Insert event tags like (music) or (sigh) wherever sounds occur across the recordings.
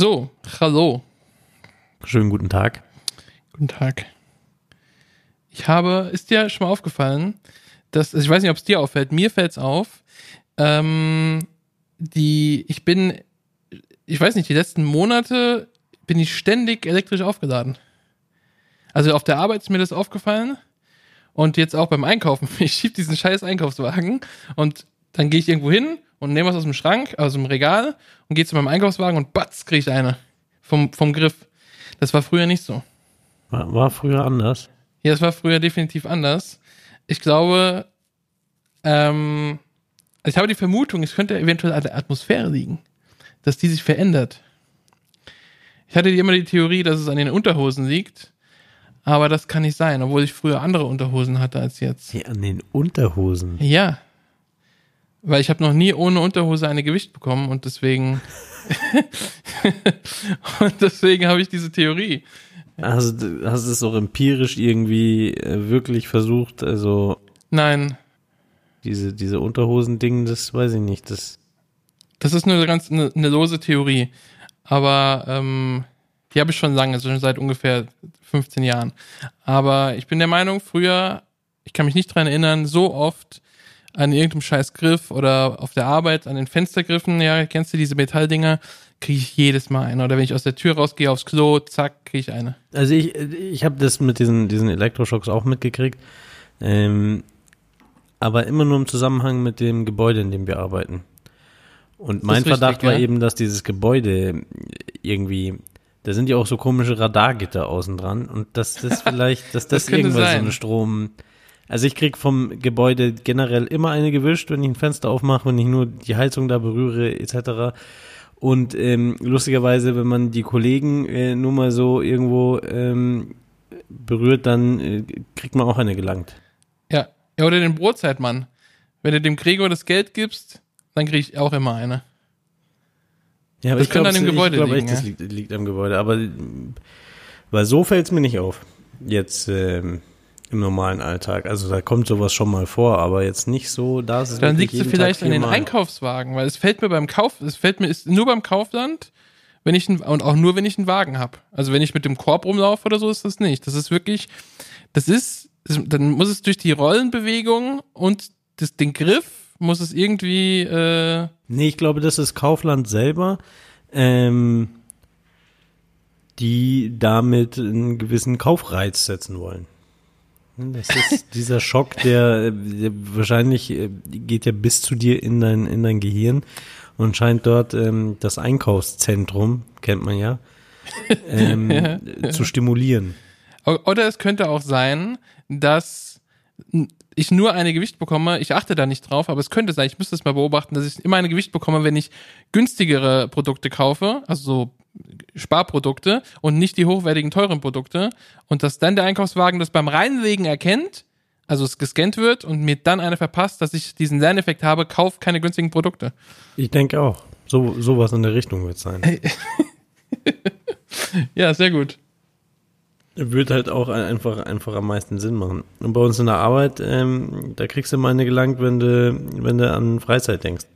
So, hallo. Schönen guten Tag. Guten Tag. Ich habe, ist dir schon mal aufgefallen, dass, also ich weiß nicht, ob es dir auffällt, mir fällt es auf, ähm, die, ich bin, ich weiß nicht, die letzten Monate bin ich ständig elektrisch aufgeladen. Also auf der Arbeit ist mir das aufgefallen und jetzt auch beim Einkaufen. (laughs) Ich schieb diesen scheiß Einkaufswagen und dann gehe ich irgendwo hin und nehme was aus dem Schrank, aus dem Regal und gehe zu meinem Einkaufswagen und batz, kriege ich eine. Vom, vom Griff. Das war früher nicht so. War, war früher anders. Ja, es war früher definitiv anders. Ich glaube, ähm, ich habe die Vermutung, es könnte eventuell an der Atmosphäre liegen, dass die sich verändert. Ich hatte immer die Theorie, dass es an den Unterhosen liegt, aber das kann nicht sein, obwohl ich früher andere Unterhosen hatte als jetzt. Ja, an den Unterhosen. Ja. Weil ich habe noch nie ohne Unterhose eine Gewicht bekommen und deswegen (laughs) und deswegen habe ich diese Theorie. Also hast du es auch empirisch irgendwie äh, wirklich versucht, also Nein, diese diese Unterhosen-Ding, das weiß ich nicht, das das ist nur ganz eine, eine lose Theorie, aber ähm, die habe ich schon lange, also schon seit ungefähr 15 Jahren. Aber ich bin der Meinung, früher, ich kann mich nicht dran erinnern, so oft an irgendeinem scheiß Griff oder auf der Arbeit an den Fenstergriffen, ja, kennst du diese Metalldinger, kriege ich jedes Mal eine. Oder wenn ich aus der Tür rausgehe aufs Klo, zack, kriege ich eine. Also ich, ich habe das mit diesen, diesen Elektroschocks auch mitgekriegt. Ähm, aber immer nur im Zusammenhang mit dem Gebäude, in dem wir arbeiten. Und mein richtig, Verdacht war ja? eben, dass dieses Gebäude irgendwie, da sind ja auch so komische Radargitter außen dran und dass das (laughs) vielleicht, dass das, Das irgendwas so sein. eine Strom. Also ich krieg vom Gebäude generell immer eine gewischt, wenn ich ein Fenster aufmache, wenn ich nur die Heizung da berühre, etc. Und ähm, lustigerweise, wenn man die Kollegen äh, nur mal so irgendwo ähm, berührt, dann äh, kriegt man auch eine gelangt. Ja. Ja, oder den Brotzeitmann. Wenn du dem Gregor das Geld gibst, dann kriege ich auch immer eine. Ja, aber Das ich könnte glaub, an dem ich Gebäude glaub liegen, echt, das ja. liegt, liegt am Gebäude. Aber weil so fällt es mir nicht auf. Jetzt ähm, im normalen Alltag. Also da kommt sowas schon mal vor, aber jetzt nicht so. Da ist es Dann liegt jeden vielleicht an den. Einkaufswagen, weil es fällt mir beim Kauf, es fällt mir ist nur beim Kaufland, wenn ich ein, und auch nur wenn ich einen Wagen habe. Also wenn ich mit dem Korb rumlaufe oder so, ist das nicht. Das ist wirklich, das ist, dann muss es durch die Rollenbewegung und das, den Griff muss es irgendwie, äh, Nee, ich glaube, das ist Kaufland selber, ähm, die damit einen gewissen Kaufreiz setzen wollen. Das ist dieser Schock, der, der wahrscheinlich äh, geht ja bis zu dir in dein, in dein Gehirn und scheint dort ähm, das Einkaufszentrum, kennt man ja, (laughs) ähm, zu stimulieren. Oder es könnte auch sein, dass ich nur eine Gewicht bekomme. Ich achte da nicht drauf, aber es könnte sein, ich müsste es mal beobachten, dass ich immer eine Gewicht bekomme, wenn ich günstigere Produkte kaufe, also so Sparprodukte und nicht die hochwertigen teuren Produkte und dass dann der Einkaufswagen das beim Reinlegen erkennt, also es gescannt wird und mir dann eine verpasst, dass ich diesen Lerneffekt habe, kauf keine günstigen Produkte. Ich denke auch. So, sowas in der Richtung wird sein. (laughs) Ja, sehr gut. Wird halt auch ein- einfach, einfach am meisten Sinn machen. Und bei uns in der Arbeit, ähm, da kriegst du mal eine gelangt, wenn du, wenn du an Freizeit denkst.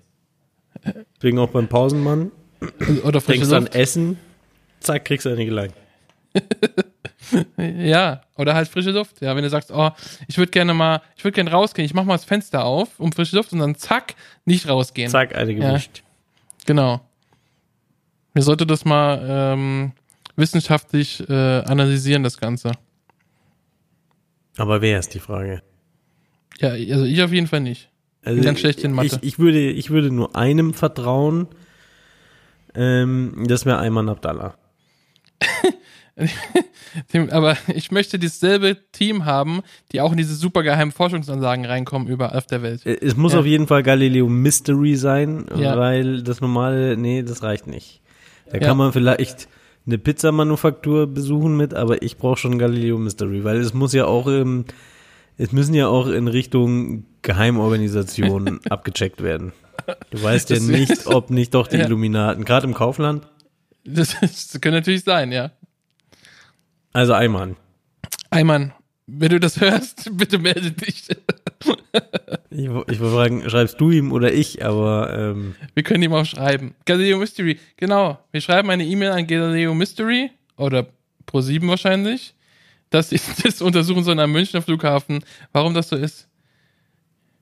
Deswegen auch beim Pausenmann, (clears throat) Oder frische denkst du an. Essen, zack, kriegst du eine gelangt. (laughs) Ja, oder halt frische Luft. Ja, wenn du sagst, oh, ich würde gerne mal, ich würde gerne rausgehen, ich mach mal das Fenster auf, um frische Luft und dann zack, nicht rausgehen. Zack, eine gewischt. Genau. Mir sollte das mal ähm, wissenschaftlich äh, analysieren, das Ganze. Aber wer ist die Frage? Ja, also ich auf jeden Fall nicht. Also ganz schlecht in Mathe. Ich, ich, würde, ich würde nur einem vertrauen, ähm, das wäre Ayman Abdallah. (laughs) Aber ich möchte dasselbe Team haben, die auch in diese supergeheimen Forschungsanlagen reinkommen überall auf der Welt. Äh, Es muss Ja. auf jeden Fall Galileo Mystery sein, Ja. weil das normale, nee, das reicht nicht. Da Ja. kann man vielleicht eine Pizzamanufaktur besuchen mit, aber ich brauche schon Galileo Mystery, weil es muss ja auch im, es müssen ja auch in Richtung Geheimorganisationen (laughs) abgecheckt werden. Du weißt ja nicht, ob nicht doch die Ja. Illuminaten, gerade im Kaufland. Das, das könnte natürlich sein, ja. Also Ayman. Eimann, wenn du das hörst, (laughs) bitte melde dich. Ich, ich wollte fragen, schreibst du ihm oder ich, aber ähm, Wir können ihm auch schreiben. Galileo Mystery, genau. Wir schreiben eine E-Mail an Galileo Mystery oder Pro7 wahrscheinlich, dass sie das untersuchen sollen am Münchner Flughafen, warum das so ist.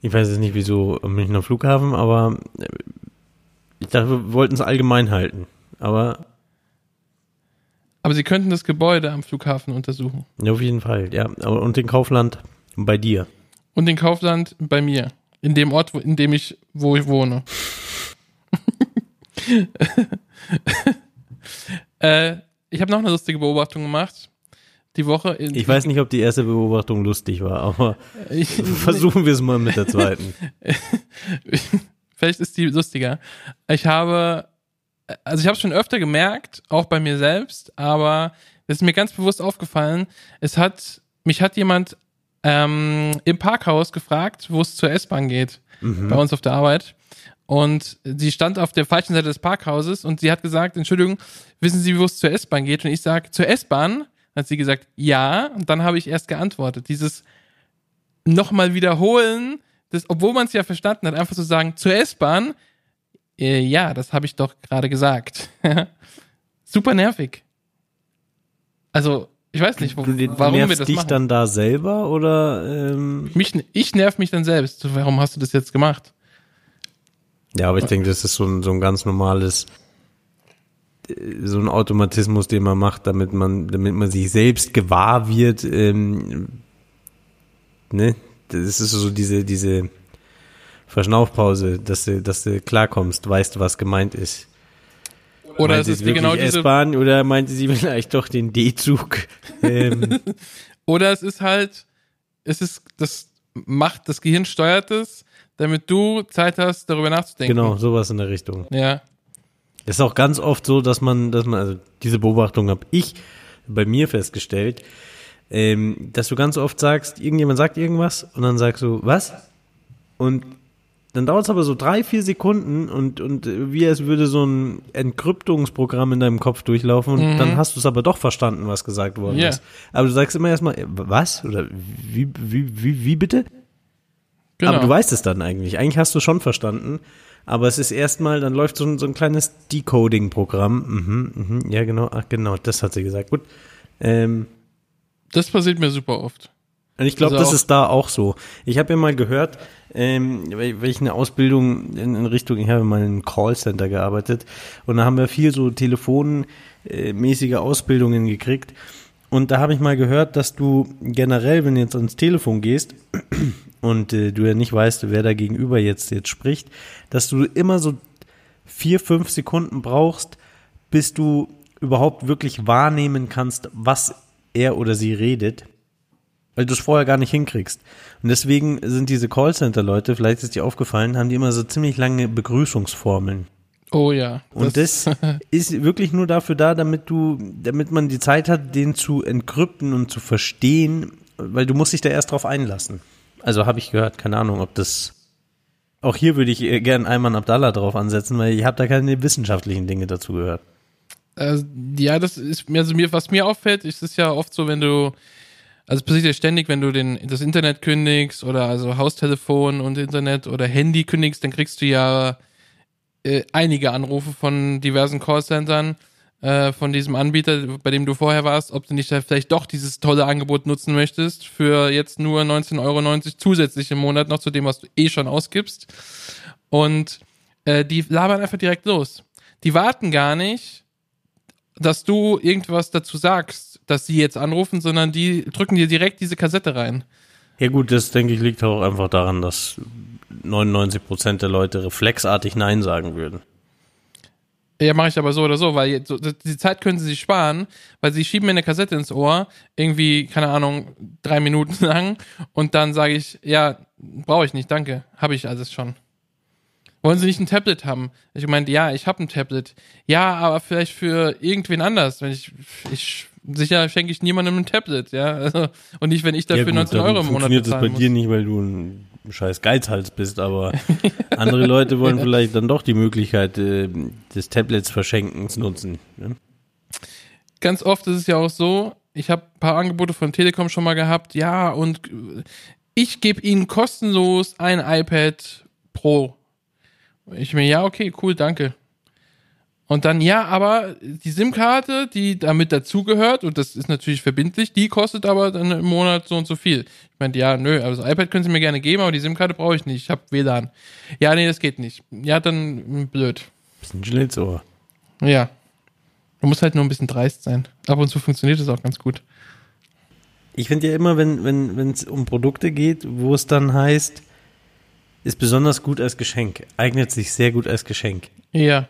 Ich weiß jetzt nicht, wieso Münchner Flughafen, aber äh, ich dachte, wir wollten es allgemein halten. Aber Aber sie könnten das Gebäude am Flughafen untersuchen. ja, auf jeden Fall, ja. Und den Kaufland bei dir. Und den Kaufland bei mir. In dem Ort, in dem ich, wo ich wohne. (laughs) äh, ich habe noch eine lustige Beobachtung gemacht. Die Woche. In, Ich weiß nicht, ob die erste Beobachtung lustig war, aber (laughs) (laughs) versuchen wir es mal mit der (laughs) zweiten. Vielleicht ist die lustiger. Ich habe, also ich habe es schon öfter gemerkt, auch bei mir selbst, aber es ist mir ganz bewusst aufgefallen. Es hat, mich hat jemand ähm, im Parkhaus gefragt, wo es zur S-Bahn geht, bei uns auf der Arbeit. Und sie stand auf der falschen Seite des Parkhauses und sie hat gesagt, Entschuldigung, wissen Sie, wo es zur S-Bahn geht? Und ich sage, zur S-Bahn? Hat sie gesagt, ja. Und dann habe ich erst geantwortet. Dieses nochmal wiederholen, das, obwohl man es ja verstanden hat, einfach zu sagen, zur S-Bahn, äh, ja, das habe ich doch gerade gesagt. (laughs) Super nervig. Also, ich weiß nicht, wo, Du, du warum wir nervst das dich machen. dann da selber oder ähm, mich, ich nerv mich dann selbst. So, Warum hast du das jetzt gemacht? Ja, aber ich denke, das ist so ein, so ein ganz normales, so ein Automatismus, den man macht, damit man, damit man sich selbst gewahr wird, ähm, ne? Das ist so diese, diese Verschnaufpause, dass du, dass du klarkommst, weißt, was gemeint ist. Oder Meint es ist wirklich genau diese, S-Bahn oder meinte sie vielleicht doch den D-Zug? (laughs) ähm, oder es ist halt, es ist, das macht, das Gehirn steuert es, damit du Zeit hast, darüber nachzudenken. genau, sowas in der Richtung. Ja. Es ist auch ganz oft so, dass man, dass man, also diese Beobachtung habe ich bei mir festgestellt, ähm, dass du ganz oft sagst, irgendjemand sagt irgendwas und dann sagst du, was? Und dann dauert es aber so drei, vier Sekunden und, und äh, wie als würde so ein Entkryptungsprogramm in deinem Kopf durchlaufen und dann hast du es aber doch verstanden, was gesagt worden Ja. ist. Aber du sagst immer erstmal, äh, was? Oder wie, wie, wie, wie bitte? Genau. Aber du weißt es dann eigentlich. Eigentlich hast du schon verstanden. Aber es ist erstmal, dann läuft so ein, so ein kleines Decoding-Programm. Mhm, mhm, ja, genau. Ach, genau, das hat sie gesagt. Gut. Ähm, das passiert mir super oft. und ich glaube, Also das ist da auch so. Ich habe ja mal gehört, ähm, ich eine Ausbildung in, in Richtung, ich habe mal in einem Callcenter gearbeitet und da haben wir viel so telefonmäßige Ausbildungen gekriegt. Und da habe ich mal gehört, dass du generell, wenn du jetzt ans Telefon gehst und äh, du ja nicht weißt, wer da gegenüber jetzt jetzt spricht, dass du immer so vier, fünf Sekunden brauchst, bis du überhaupt wirklich wahrnehmen kannst, was er oder sie redet, weil du es vorher gar nicht hinkriegst. Und deswegen sind diese Callcenter-Leute, vielleicht ist dir aufgefallen, haben die immer so ziemlich lange Begrüßungsformeln. Oh ja. Und das, (laughs) ist wirklich nur dafür da, damit du, damit man die Zeit hat, den zu entkrypten und zu verstehen, weil du musst dich da erst drauf einlassen. Also habe ich gehört, keine Ahnung, ob das. Auch hier würde ich äh, gern Ayman Abdallah drauf ansetzen, weil ich habe da keine wissenschaftlichen Dinge dazu gehört. Äh, ja, das ist mir, also mir, was mir auffällt, ist es ja oft so, wenn du, also passiert ja ständig, wenn du den, das Internet kündigst oder also Haustelefon und Internet oder Handy kündigst, dann kriegst du ja äh, einige Anrufe von diversen Callcentern, äh, von diesem Anbieter, bei dem du vorher warst, ob du nicht vielleicht doch dieses tolle Angebot nutzen möchtest für jetzt nur 19,90 Euro zusätzlich im Monat noch zu dem, was du eh schon ausgibst. Und äh, die labern einfach direkt los. Die warten gar nicht, dass du irgendwas dazu sagst, dass sie jetzt anrufen, sondern die drücken dir direkt diese Kassette rein. Ja gut, das denke ich liegt auch einfach daran, dass 99 Prozent der Leute reflexartig Nein sagen würden. Ja, mache ich aber so oder so, weil so, die Zeit können sie sich sparen, weil sie schieben mir eine Kassette ins Ohr, irgendwie, keine Ahnung, drei Minuten (laughs) lang und dann sage ich, ja, brauche ich nicht, danke, habe ich alles schon. Wollen Sie nicht ein Tablet haben? Ich meinte, ja, ich habe ein Tablet. Ja, aber vielleicht für irgendwen anders. Wenn ich, ich sicher schenke ich niemandem ein Tablet, ja. Also, und nicht, wenn ich dafür gut, 19 dann Euro im Monat funktioniert das bei bezahlen muss. dir nicht, weil du ein scheiß Geizhals bist, aber andere Leute wollen (laughs) vielleicht dann doch die Möglichkeit äh, des Tablets Verschenkens nutzen. Ne? ganz oft ist es ja auch so, ich habe ein paar Angebote von Telekom schon mal gehabt, ja, und äh, ich gebe ihnen kostenlos ein iPad Pro. Ich mir, ja, okay, cool, danke. Und dann, ja, aber die SIM-Karte, die damit dazugehört, und das ist natürlich verbindlich, die kostet aber dann im Monat so und so viel. Ich meinte, ja, nö, also das iPad können Sie mir gerne geben, aber die SIM-Karte brauche ich nicht. Ich habe WLAN. Ja, nee, das geht nicht. Ja, dann hm, blöd. Bisschen Schlitzohr. Ja. Du musst halt nur ein bisschen dreist sein. Ab und zu funktioniert das auch ganz gut. Ich finde ja immer, wenn wenn wenn es um Produkte geht, wo es dann heißt, ist besonders gut als Geschenk, eignet sich sehr gut als Geschenk. Ja.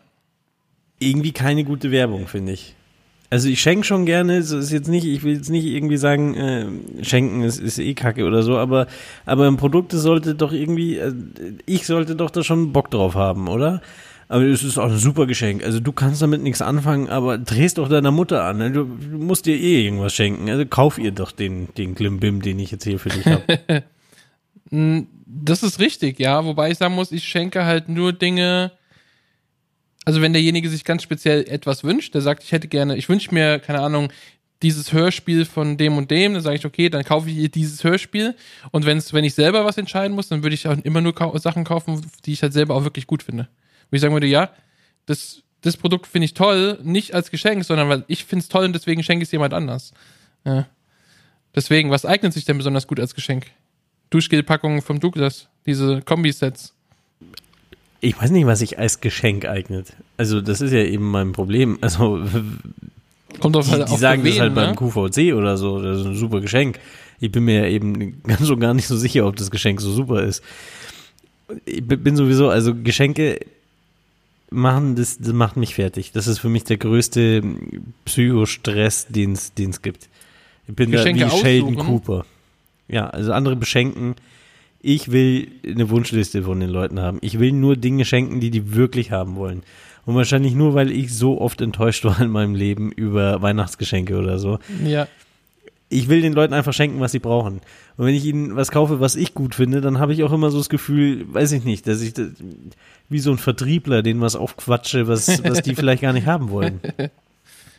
Irgendwie keine gute Werbung, finde ich. Also ich schenke schon gerne, so ist jetzt nicht, ich will jetzt nicht irgendwie sagen, äh, schenken ist, ist eh kacke oder so, aber, aber ein Produkt sollte doch irgendwie, äh, ich sollte doch da schon Bock drauf haben, oder? Aber es ist auch ein super Geschenk. Also du kannst damit nichts anfangen, aber drehst doch deiner Mutter an. Ne? Du, musst dir eh irgendwas schenken. Also kauf ihr doch den, den Klimbim, den ich jetzt hier für dich habe. (laughs) Das ist richtig, ja. Wobei ich sagen muss, ich schenke halt nur Dinge. Also wenn derjenige sich ganz speziell etwas wünscht, der sagt, ich hätte gerne, ich wünsche mir, keine Ahnung, dieses Hörspiel von dem und dem, dann sage ich, okay, dann kaufe ich ihr dieses Hörspiel. Und wenn's, wenn ich selber was entscheiden muss, dann würde ich auch immer nur Sachen kaufen, die ich halt selber auch wirklich gut finde. Wo ich sagen würde, ja, das, das Produkt finde ich toll, nicht als Geschenk, sondern weil ich finde es toll und deswegen schenke ich es jemand anders. Ja. Deswegen, was eignet sich denn besonders gut als Geschenk? Duschgelpackungen vom Douglas, diese Kombisets. Ich weiß nicht, was sich als Geschenk eignet. Also das ist ja eben mein Problem. Also Kommt auf die, halt die sagen das halt ne? beim QVC oder so, das ist ein super Geschenk. Ich bin mir ja eben ganz und gar nicht so sicher, ob das Geschenk so super ist. Ich bin sowieso, also Geschenke machen, das, das macht mich fertig. Das ist für mich der größte Psychostress, den es gibt. Ich bin Geschenke da wie Sheldon? Cooper. Ja, also andere beschenken. Ich will eine Wunschliste von den Leuten haben. Ich will nur Dinge schenken, die die wirklich haben wollen. Und wahrscheinlich nur, weil ich so oft enttäuscht (laughs) war in meinem Leben über Weihnachtsgeschenke oder so. Ja. Ich will den Leuten einfach schenken, was sie brauchen. Und wenn ich ihnen was kaufe, was ich gut finde, dann habe ich auch immer so das Gefühl, weiß ich nicht, dass ich das, wie so ein Vertriebler, den was aufquatsche, was, was die (laughs) vielleicht gar nicht haben wollen.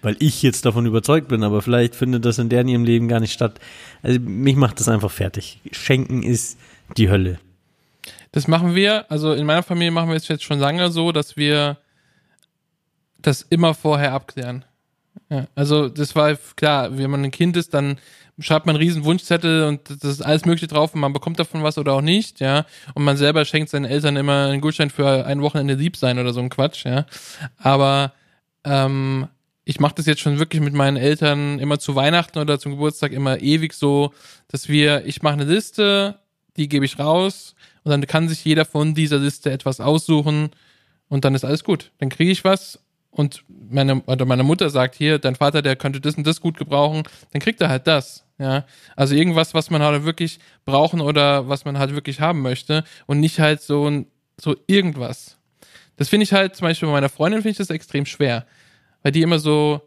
Weil ich jetzt davon überzeugt bin, aber vielleicht findet das in deren ihrem Leben gar nicht statt. Also mich macht das einfach fertig. Schenken ist die Hölle. Das machen wir, also in meiner Familie machen wir es jetzt schon lange so, dass wir das immer vorher abklären. Ja, also das war klar, wenn man ein Kind ist, dann schreibt man einen riesen Wunschzettel und das ist alles mögliche drauf und man bekommt davon was oder auch nicht, ja. Und man selber schenkt seinen Eltern immer einen Gutschein für ein Wochenende lieb sein oder so ein Quatsch, ja. Aber ähm, ich mache das jetzt schon wirklich mit meinen Eltern immer zu Weihnachten oder zum Geburtstag immer ewig so, dass wir, ich mache eine Liste, die gebe ich raus und dann kann sich jeder von dieser Liste etwas aussuchen und dann ist alles gut. Dann kriege ich was und meine, oder meine Mutter sagt hier, dein Vater, der könnte das und das gut gebrauchen, dann kriegt er halt das. Ja, also irgendwas, was man halt wirklich brauchen oder was man halt wirklich haben möchte und nicht halt so ein, so irgendwas. Das finde ich halt, zum Beispiel bei meiner Freundin finde ich das extrem schwer, weil die immer so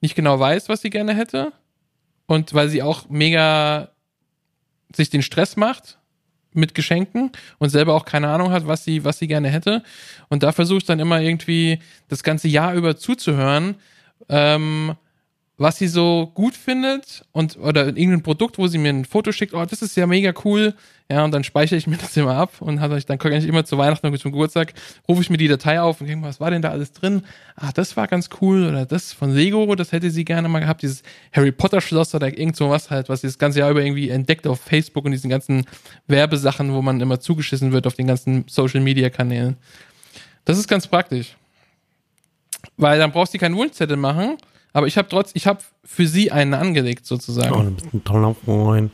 nicht genau weiß, was sie gerne hätte und weil sie auch mega sich den Stress macht mit Geschenken und selber auch keine Ahnung hat, was sie, was sie gerne hätte. Und da versuche ich dann immer irgendwie das ganze Jahr über zuzuhören, ähm, was sie so gut findet und oder irgendein Produkt, wo sie mir ein Foto schickt, oh, das ist ja mega cool. Ja, und dann speichere ich mir (laughs) das immer ab und habe ich dann kann ich immer zu Weihnachten und zum Geburtstag, rufe ich mir die Datei auf und denke, was war denn da alles drin? Ah, das war ganz cool oder das von Lego, das hätte sie gerne mal gehabt, dieses Harry Potter Schloss oder irgend so was halt, was sie das ganze Jahr über irgendwie entdeckt auf Facebook und diesen ganzen Werbesachen, wo man immer zugeschissen wird auf den ganzen Social Media Kanälen. Das ist ganz praktisch. Weil dann brauchst du keinen Wunschzettel machen, aber ich habe trotz, ich habe für sie einen angelegt sozusagen. Oh, du bist ein toller Freund.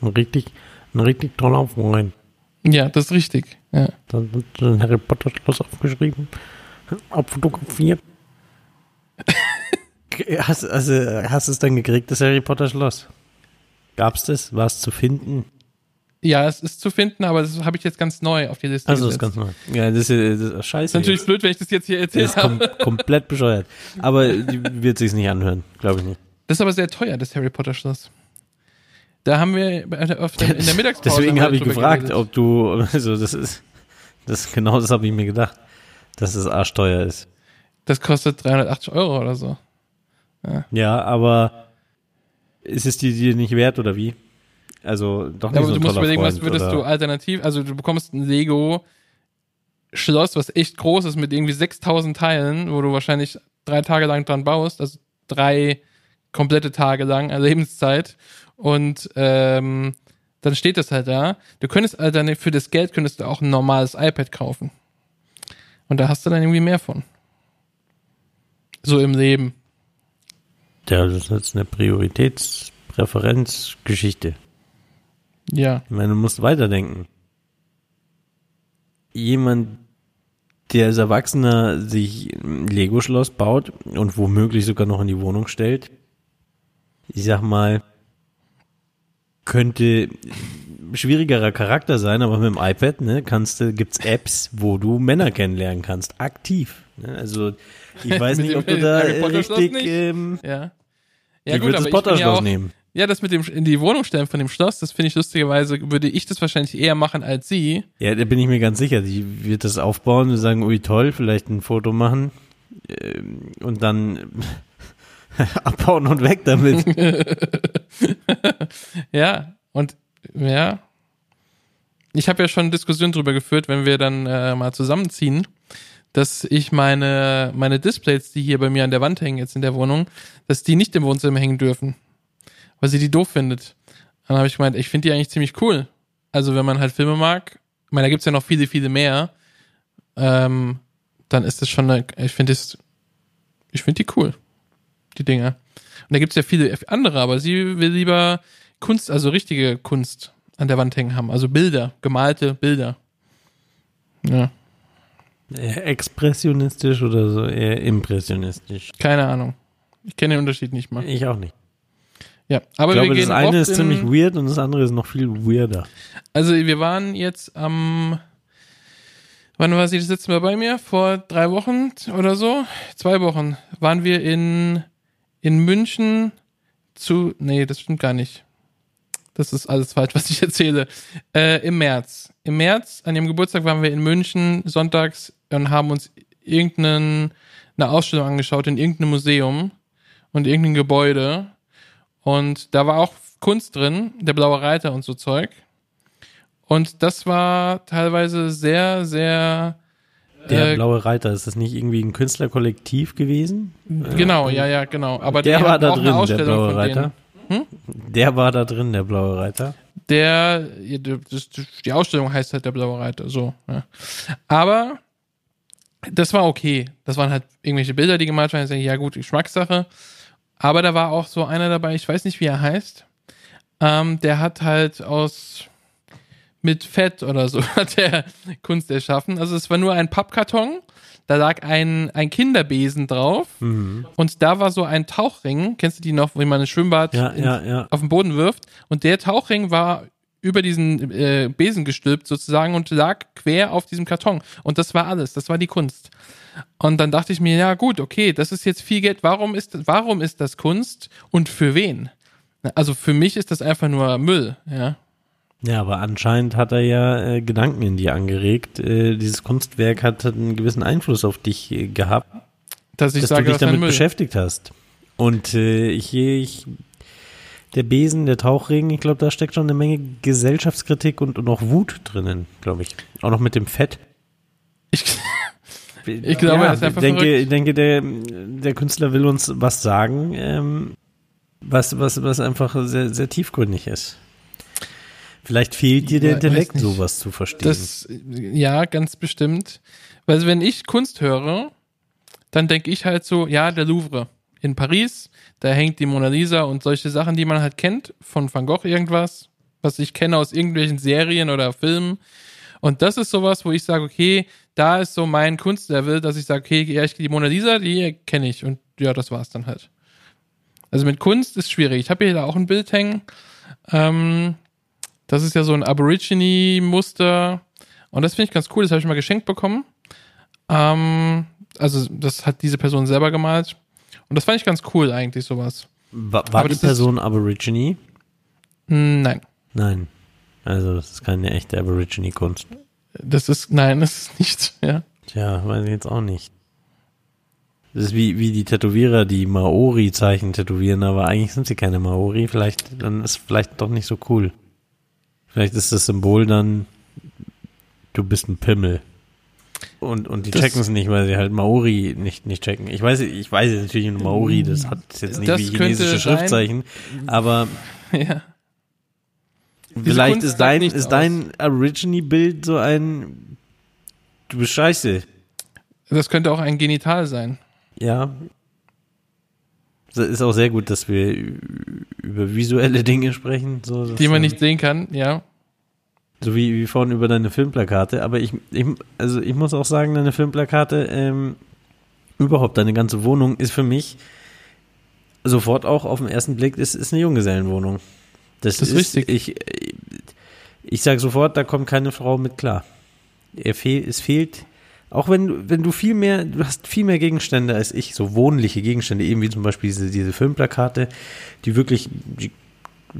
Ein richtig, ein richtig toller Freund. Ja, das ist richtig. Ja. Da wird ein Harry Potter Schloss aufgeschrieben, abfotografiert. (laughs) hast, also, hast du es dann gekriegt, das Harry Potter Schloss? Gab's das? War es zu finden? Ja, es ist zu finden, aber das habe ich jetzt ganz neu auf die Liste Also, das ist ganz neu. Ja, das ist, das ist scheiße. ist natürlich blöd, wenn ich das jetzt hier Das erzähle. ist kom komplett bescheuert. Aber die wird sich's nicht anhören, glaube ich nicht. Das ist aber sehr teuer, das Harry Potter Schloss. Da haben wir auf der, in der (laughs) Mittagspause. Deswegen habe ich gefragt, geredet. ob du, also das ist, das genau das habe ich mir gedacht, dass es arschteuer ist. Das kostet 380 Euro oder so. Ja, aber ist es dir nicht wert oder wie? Also doch nicht Ja, aber so du musst überlegen, was Freund, würdest oder? du alternativ, also du bekommst ein Lego Schloss, was echt groß ist mit irgendwie 6000 Teilen, wo du wahrscheinlich drei Tage lang dran baust, also drei komplette Tage lang, also Lebenszeit und ähm, dann steht das halt da. Du könntest halt dann für das Geld könntest du auch ein normales iPad kaufen. Und da hast du dann irgendwie mehr von. So im Leben. Ja, das ist jetzt eine Prioritätspräferenzgeschichte. Ja. Ich meine, du musst weiterdenken. Jemand, der als Erwachsener sich ein Lego-Schloss baut und womöglich sogar noch in die Wohnung stellt, ich sag mal, könnte schwierigerer Charakter sein, aber mit dem iPad, ne, kannst du, gibt's Apps, wo du Männer kennenlernen kannst, aktiv. Ne? Also, ich (laughs) weiß nicht, ob du da richtig, ähm, Ja. ich würde das aber ich bin Potter-Schloss ja nehmen. Ja, das mit dem in die Wohnung stellen von dem Schloss, das finde ich lustigerweise, würde ich das wahrscheinlich eher machen als sie. Ja, da bin ich mir ganz sicher. Die wird das aufbauen und sagen, ui toll, vielleicht ein Foto machen ähm, und dann (laughs) abbauen und weg damit. (laughs) Ja, und ja. Ich habe ja schon Diskussionen drüber geführt, wenn wir dann äh, mal zusammenziehen, dass ich meine, meine Displays, die hier bei mir an der Wand hängen, jetzt in der Wohnung, dass die nicht im Wohnzimmer hängen dürfen. Weil sie die doof findet. Dann habe ich gemeint, ich finde die eigentlich ziemlich cool. Also wenn man halt Filme mag, ich meine, da gibt's ja noch viele, viele mehr, ähm, dann ist das schon eine, ich finde es, ich finde die cool, die Dinger. Und da gibt's ja viele andere, aber sie will lieber Kunst, also richtige Kunst an der Wand hängen haben. Also Bilder, gemalte Bilder. Ja, Eher expressionistisch oder so eher impressionistisch. keine Ahnung. Ich kenne den Unterschied nicht mal. Ich auch nicht. Ja, aber Ich glaube, wir das gehen eine oft ist ziemlich weird und das andere ist noch viel weirder. Also wir waren jetzt am, wann war sie das letzte Mal bei mir? Vor drei Wochen oder so? Zwei Wochen waren wir in, in München zu, nee, das stimmt gar nicht. Das ist alles falsch, was ich erzähle. Äh, Im März. Im März, an ihrem Geburtstag, waren wir in München sonntags und haben uns irgendeine eine Ausstellung angeschaut in irgendeinem Museum und irgendein Gebäude. Und da war auch Kunst drin, der blaue Reiter und so Zeug. Und das war teilweise sehr, sehr Der äh, blaue Reiter, ist das nicht irgendwie ein Künstlerkollektiv gewesen? genau, ja, ja, genau. Aber der war da drin, der blaue. Reiter. Der war da drin, der blaue Reiter. Der, die Ausstellung heißt halt der blaue Reiter, so. Ja. Aber das war okay. Das waren halt irgendwelche Bilder, die gemalt waren. Ich denke, ja gut, Geschmackssache. Aber da war auch so einer dabei, ich weiß nicht, wie er heißt. Ähm, der hat halt aus mit Fett oder so (laughs) hat er Kunst erschaffen. Also es war nur ein Pappkarton. Da lag ein, ein Kinderbesen drauf. Mhm. Und da war so ein Tauchring. Kennst du die noch, wo man ein Schwimmbad Ja, in, ja, ja. auf den Boden wirft. Und der Tauchring war über diesen äh, Besen gestülpt sozusagen und lag quer auf diesem Karton. Und das war alles. Das war die Kunst. Und dann dachte ich mir, ja gut, okay, das ist jetzt viel Geld. Warum ist, warum ist das Kunst und für wen? Also für mich ist das einfach nur Müll, ja. Ja, aber anscheinend hat er ja äh, Gedanken in dir angeregt. Äh, dieses Kunstwerk hat einen gewissen Einfluss auf dich äh, gehabt, Dass ich dass sage, du dich damit beschäftigt hast. Und äh, ich, ich, der Besen, der Tauchring, ich glaube, da steckt schon eine Menge Gesellschaftskritik und, und auch Wut drinnen, glaube ich. Auch noch mit dem Fett. Ich, (laughs) Ich glaube, er ist einfach ich denke, verrückt. ich denke, der, der Künstler will uns was sagen, ähm, was, was, was einfach sehr, sehr tiefgründig ist. Vielleicht fehlt dir der Ja, Intellekt, sowas zu verstehen. das, ja, ganz bestimmt. Weil wenn ich Kunst höre, dann denke ich halt so, ja, der Louvre in Paris, da hängt die Mona Lisa und solche Sachen, die man halt kennt, von Van Gogh irgendwas, was ich kenne aus irgendwelchen Serien oder Filmen. Und das ist sowas, wo ich sage, okay, da ist so mein Kunstlevel, dass ich sage, okay, ja, ich, die Mona Lisa, die kenne ich und ja, das war's dann halt. Also mit Kunst ist schwierig. Ich habe hier da auch ein Bild hängen. Ähm, das ist ja so ein Aborigine-Muster. Und das finde ich ganz cool. Das habe ich mal geschenkt bekommen. Ähm, also, das hat diese Person selber gemalt. Und das fand ich ganz cool, eigentlich, sowas. war war aber die das ist- Person Aborigine? Hm, Nein. Nein. Also, das ist keine echte Aborigine-Kunst. Das ist, nein, das ist nicht, (laughs) ja. Tja, weiß ich jetzt auch nicht. Das ist wie, wie die Tätowierer, die Maori-Zeichen tätowieren, aber eigentlich sind sie keine Maori. Vielleicht, dann ist vielleicht doch nicht so cool. Vielleicht ist das Symbol dann, du bist ein Pimmel. Und, und die Das- checken es nicht, weil sie halt Maori nicht, nicht checken. Ich weiß, ich weiß jetzt natürlich nur Maori, das hat jetzt nicht Das wie chinesische sein. Schriftzeichen, aber (laughs) ja. vielleicht ist dein, ist dein Aborigine-Bild so ein, du bist scheiße. Das könnte auch ein Genital sein. Ja. Es ist auch sehr gut, dass wir über visuelle Dinge sprechen. So, das, Die man nicht sehen kann, ja. So wie, wie vorhin über deine Filmplakate. Aber ich, ich, also ich muss auch sagen, deine Filmplakate, ähm, überhaupt deine ganze Wohnung ist für mich sofort auch auf den ersten Blick, ist, ist eine Junggesellenwohnung. Das, Das ist richtig. Ich, ich sage sofort, da kommt keine Frau mit klar. Fehl, es fehlt, auch wenn, du- wenn du viel mehr, du hast viel mehr Gegenstände als ich, so wohnliche Gegenstände, eben wie zum Beispiel diese, diese Filmplakate, die wirklich, die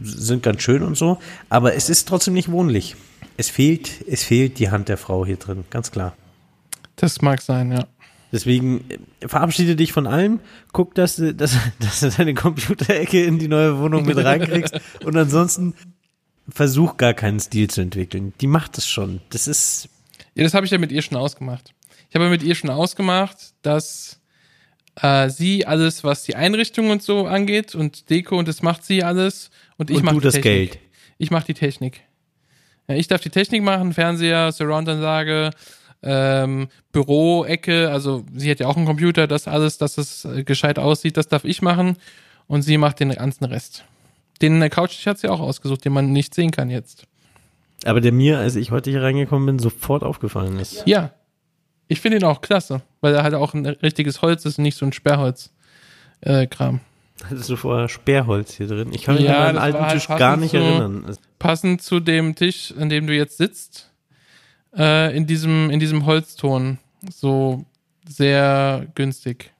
sind ganz schön und so, aber es ist trotzdem nicht wohnlich. Es fehlt, es fehlt die Hand der Frau hier drin, ganz klar. Das mag sein, ja. Deswegen äh, verabschiede dich von allem, guck, dass du, dass, (laughs) dass du deine Computerecke in die neue Wohnung mit reinkriegst (laughs) und ansonsten versuch gar keinen Stil zu entwickeln. Die macht es schon. Das ist, Ja, das habe ich ja mit ihr schon ausgemacht. Ich habe mit ihr schon ausgemacht, dass äh, sie alles, was die Einrichtung und so angeht und Deko und das macht sie alles und ich mache das Technik. Geld. Ich mache die Technik. Ja, ich darf die Technik machen, Fernseher, Surround-Anlage, ähm, Büro-Ecke, also sie hat ja auch einen Computer, das alles, dass es äh, gescheit aussieht, das darf ich machen und sie macht den ganzen Rest. Den äh, Couch hat sie auch ausgesucht, den man nicht sehen kann jetzt. Aber der mir, als ich heute hier reingekommen bin, sofort aufgefallen ist. Ja. Ich finde ihn auch klasse, weil er halt auch ein richtiges Holz ist und nicht so ein Sperrholz. Äh. Hattest du vorher Sperrholz hier drin? Ich kann mich Ja, an meinen alten halt Tisch gar nicht zu- erinnern. Passend zu dem Tisch, an dem du jetzt sitzt, äh, in diesem, in diesem Holzton. So sehr günstig.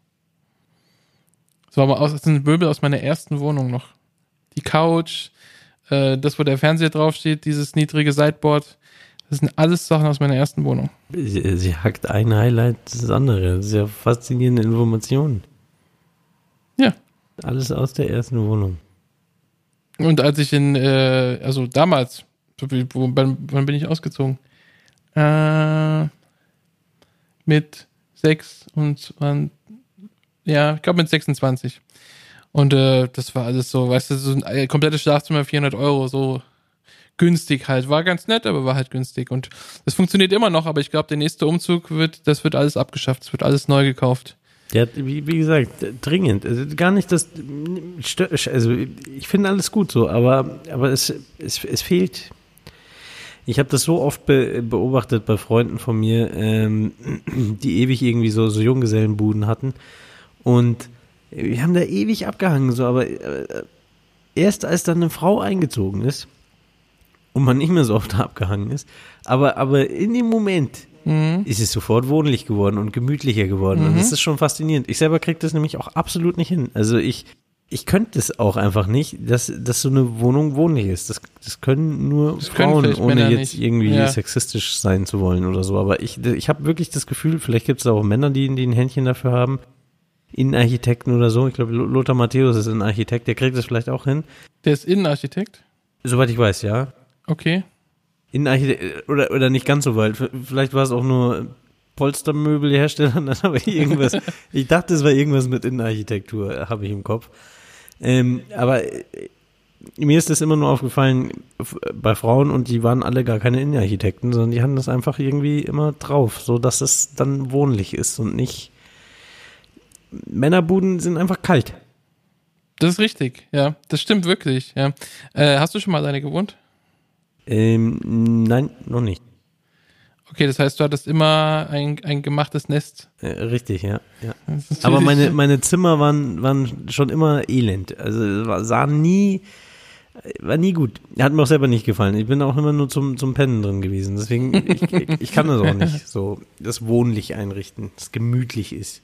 So, aber aus, das sind Möbel aus meiner ersten Wohnung noch. Die Couch, äh, das, wo der Fernseher draufsteht, dieses niedrige Sideboard. Das sind alles Sachen aus meiner ersten Wohnung. Sie, sie hackt ein Highlight das andere. Ja faszinierende Informationen. Ja. Alles aus der ersten Wohnung. Und als ich in, äh, also damals, wann, wann bin ich ausgezogen? Äh, mit sechs und, und ja, ich glaube mit 26. Und äh, das war alles so, weißt du, so ein äh, komplettes Schlafzimmer 400 Euro, so günstig halt. War ganz nett, aber war halt günstig. Und das funktioniert immer noch, aber ich glaube, der nächste Umzug wird, das wird alles abgeschafft, es wird alles neu gekauft. Hat, wie, wie gesagt, dringend. Also gar nicht das. Also ich finde alles gut so, aber, aber es, es, es fehlt. Ich habe das so oft be, beobachtet bei Freunden von mir, ähm, die ewig irgendwie so, so Junggesellenbuden hatten. Und wir haben da ewig abgehangen, so, aber äh, erst als dann eine Frau eingezogen ist und man nicht mehr so oft (laughs) abgehangen ist, aber, aber in dem Moment Mhm. ist es sofort wohnlich geworden und gemütlicher geworden. Und das ist schon faszinierend. Ich selber kriege das nämlich auch absolut nicht hin. Also ich, ich könnte es auch einfach nicht, dass, dass so eine Wohnung wohnlich ist. Das, das können nur Das können Frauen, vielleicht ohne jetzt nicht. irgendwie Ja. sexistisch sein zu wollen oder so. Aber ich, ich habe wirklich das Gefühl, vielleicht gibt es auch Männer, die, die ein Händchen dafür haben. Innenarchitekten oder so. Ich glaube, Lothar Matthäus ist ein Architekt, der kriegt das vielleicht auch hin. Der ist Innenarchitekt. Soweit ich weiß, ja. Okay. Innenarchitekt oder, oder nicht ganz so weit. Vielleicht war es auch nur Polstermöbelhersteller, ich (laughs) irgendwas. ich dachte, es war irgendwas mit Innenarchitektur, habe ich im Kopf. Ähm, aber äh, mir ist das immer nur aufgefallen bei Frauen und die waren alle gar keine Innenarchitekten, sondern die hatten das einfach irgendwie immer drauf, so dass es dann wohnlich ist und nicht. Männerbuden sind einfach kalt. Das ist richtig, ja. Das stimmt wirklich, ja. Äh, hast du schon mal alleine gewohnt? Ähm, nein, noch nicht. Okay, das heißt, du hattest immer ein, ein gemachtes Nest. Äh, richtig, ja. ja. Aber meine, (laughs) meine Zimmer waren, waren schon immer elend. Also war- sahen nie, war nie gut. Hat mir auch selber nicht gefallen. Ich bin auch immer nur zum, zum Pennen drin gewesen. Deswegen, ich, ich, ich kann das auch (laughs) nicht so, das wohnlich einrichten, das gemütlich ist.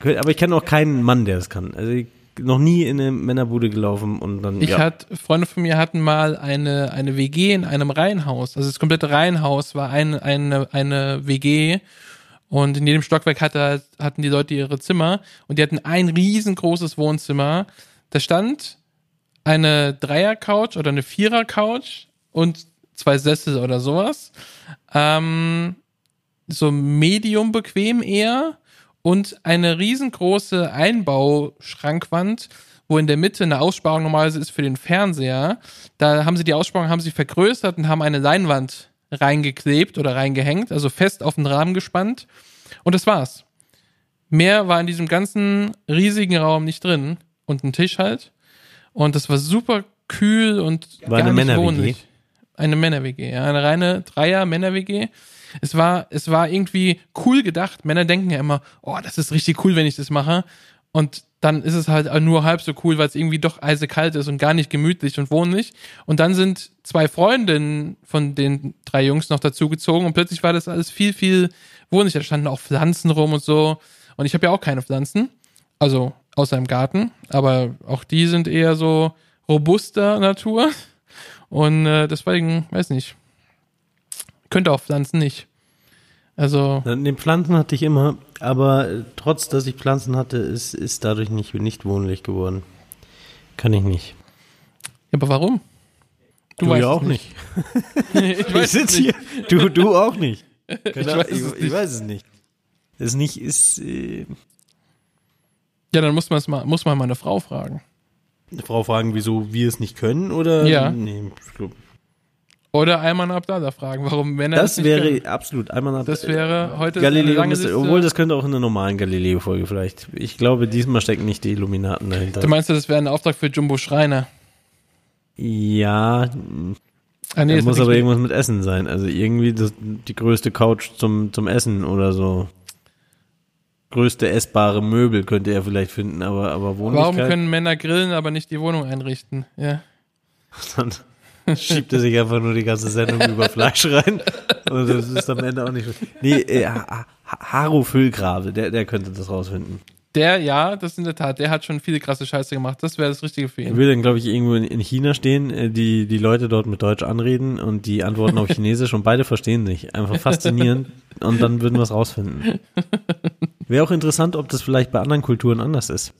Aber ich kenne auch keinen Mann, der das kann. Also ich noch nie in eine Männerbude gelaufen und dann, Ich ja. hat, Freunde von mir hatten mal eine, eine WG in einem Reihenhaus. Also das komplette Reihenhaus war eine, eine, eine WG. Und in jedem Stockwerk hatte, hatten die Leute ihre Zimmer. Und die hatten ein riesengroßes Wohnzimmer. Da stand eine Dreier-Couch oder eine Vierer-Couch und zwei Sessel oder sowas. Ähm, so medium bequem eher und eine riesengroße Einbauschrankwand, wo in der Mitte eine Aussparung normalerweise ist für den Fernseher. Da haben sie die Aussparung haben sie vergrößert und haben eine Leinwand reingeklebt oder reingehängt, also fest auf den Rahmen gespannt. Und das war's. Mehr war in diesem ganzen riesigen Raum nicht drin. Und ein Tisch halt. Und das war super kühl und War gar eine nicht Männer-WG? wohnlich. Eine Männer-WG, ja. Eine reine Dreier-Männer-WG. Es war, es war irgendwie cool gedacht. Männer denken ja immer, oh, das ist richtig cool, wenn ich das mache. Und dann ist es halt nur halb so cool, weil es irgendwie doch eisekalt ist und gar nicht gemütlich und wohnlich. Und dann sind zwei Freundinnen von den drei Jungs noch dazugezogen und plötzlich war das alles viel, viel wohnlicher. Da standen auch Pflanzen rum und so. Und ich habe ja auch keine Pflanzen. Also außer im Garten. Aber auch die sind eher so robuster Natur. Und äh, deswegen, weiß nicht. Könnte auch Pflanzen nicht. Also, Den Pflanzen hatte ich immer, aber äh, trotz, dass ich Pflanzen hatte, ist, ist dadurch nicht, nicht wohnlich geworden. Kann ich nicht. ja, aber warum? Du, weißt ja es auch nicht. (laughs) ich Ich weiß es sitze nicht. hier. Du, du auch nicht. Weiß ich, es ich nicht. weiß es nicht. Ist nicht, ist, äh, Ja, dann muss man es mal, muss man mal eine Frau fragen. eine Frau fragen, wieso wir es nicht können, oder? Ja. Nee, ich glaub, Oder Ayman Abdallah fragen, warum Männer das nicht wäre können. absolut einmal Das wäre heute Galileo, müsste, obwohl das könnte auch in einer normalen Galileo-Folge vielleicht. Ich glaube, diesmal stecken nicht die Illuminaten dahinter. Du meinst, das wäre ein Auftrag für Jumbo Schreiner? ja, Ah, nee, das muss aber irgendwas mit Essen sein. Also irgendwie das, die größte Couch zum, zum Essen oder so. Größte essbare Möbel könnte er vielleicht finden, aber, aber Wohnlichkeit, Warum können Männer grillen, aber nicht die Wohnung einrichten? Ja. dann (laughs) schiebt er sich einfach nur die ganze Sendung (laughs) über Fleisch rein. Und das ist am Ende auch nicht. Nee, äh, Ha- Ha- Haro Füllgrabe, der, der könnte das rausfinden. Der, ja, das in der Tat, der hat schon viele krasse Scheiße gemacht. Das wäre das Richtige für Er ihn. will dann, glaube ich, irgendwo in, in China stehen, äh, die, die Leute dort mit Deutsch anreden und die antworten auf (laughs) Chinesisch und beide verstehen sich. Einfach faszinierend und dann würden wir es rausfinden. Wäre auch interessant, ob das vielleicht bei anderen Kulturen anders ist.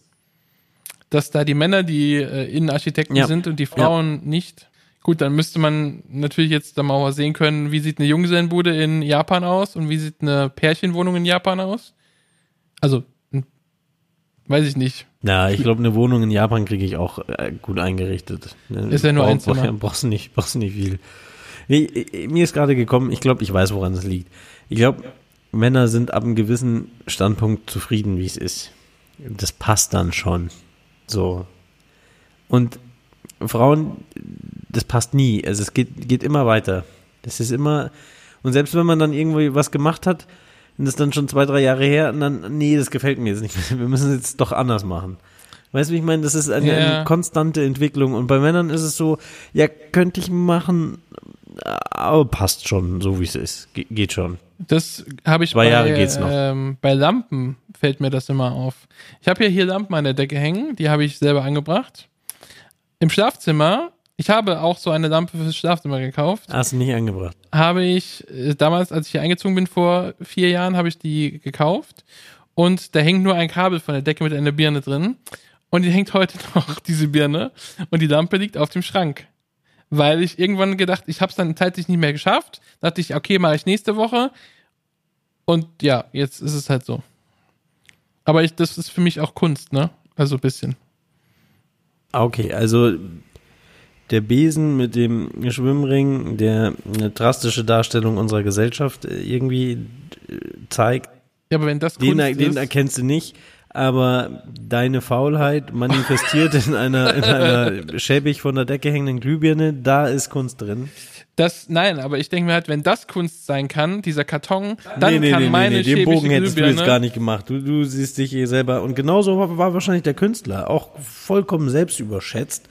Dass da die Männer die äh, Innenarchitekten Ja. sind und die Frauen nicht. Gut, dann müsste man natürlich jetzt da mal sehen können, wie sieht eine Junggesellenbude in Japan aus und wie sieht eine Pärchenwohnung in Japan aus. Also, weiß ich nicht. Na, ich glaube, eine Wohnung in Japan kriege ich auch äh, gut eingerichtet. Ne, Ist ja nur ein Zimmer. Brauchst nicht, brauchst nicht viel. Nee, äh, mir ist gerade gekommen, ich glaube, ich weiß, woran es liegt. Ich glaube, Männer sind ab einem gewissen Standpunkt zufrieden, wie es ist. Das passt dann schon. So. Und Frauen, das passt nie. Also es geht, geht immer weiter. Das ist immer, und selbst wenn man dann irgendwie was gemacht hat, und das ist dann schon zwei, drei Jahre her, und dann, nee, das gefällt mir jetzt nicht. mehr. (laughs) Wir müssen es jetzt doch anders machen. Weißt du, wie ich meine? Das ist eine, Ja. eine konstante Entwicklung. Und bei Männern ist es so, ja, könnte ich machen, aber passt schon, so wie es ist. Ge geht schon. Das habe ich Zwei bei, Jahre geht's noch. Ähm, bei Lampen fällt mir das immer auf. Ich habe ja hier Lampen an der Decke hängen, die habe ich selber angebracht. Im Schlafzimmer, ich habe auch so eine Lampe fürs Schlafzimmer gekauft. Hast du nicht angebracht. Habe ich äh, damals, als ich hier eingezogen bin vor vier Jahren, habe ich die gekauft und da hängt nur ein Kabel von der Decke mit einer Birne drin und die hängt heute (laughs) noch diese Birne und die Lampe liegt auf dem Schrank weil ich irgendwann gedacht, ich habe es dann zeitlich nicht mehr geschafft. Dachte ich, okay, mache ich nächste Woche. Und ja, jetzt ist es halt so. Aber ich, das ist für mich auch Kunst, ne? Also ein bisschen. Okay, also der Besen mit dem Schwimmring, der eine drastische Darstellung unserer Gesellschaft äh, irgendwie äh, zeigt, Ja, aber wenn das den, Kunst den ist, erkennst du nicht, aber deine Faulheit manifestiert in einer, in einer schäbig von der Decke hängenden Glühbirne, da ist Kunst drin. das, nein, aber ich denke mir halt, wenn das Kunst sein kann, dieser Karton, dann kann meine den schäbige Bogen hättest du jetzt Glühbirne- gar nicht gemacht. Du, du siehst dich hier selber. Und genauso war, war wahrscheinlich der Künstler. Auch vollkommen selbst überschätzt.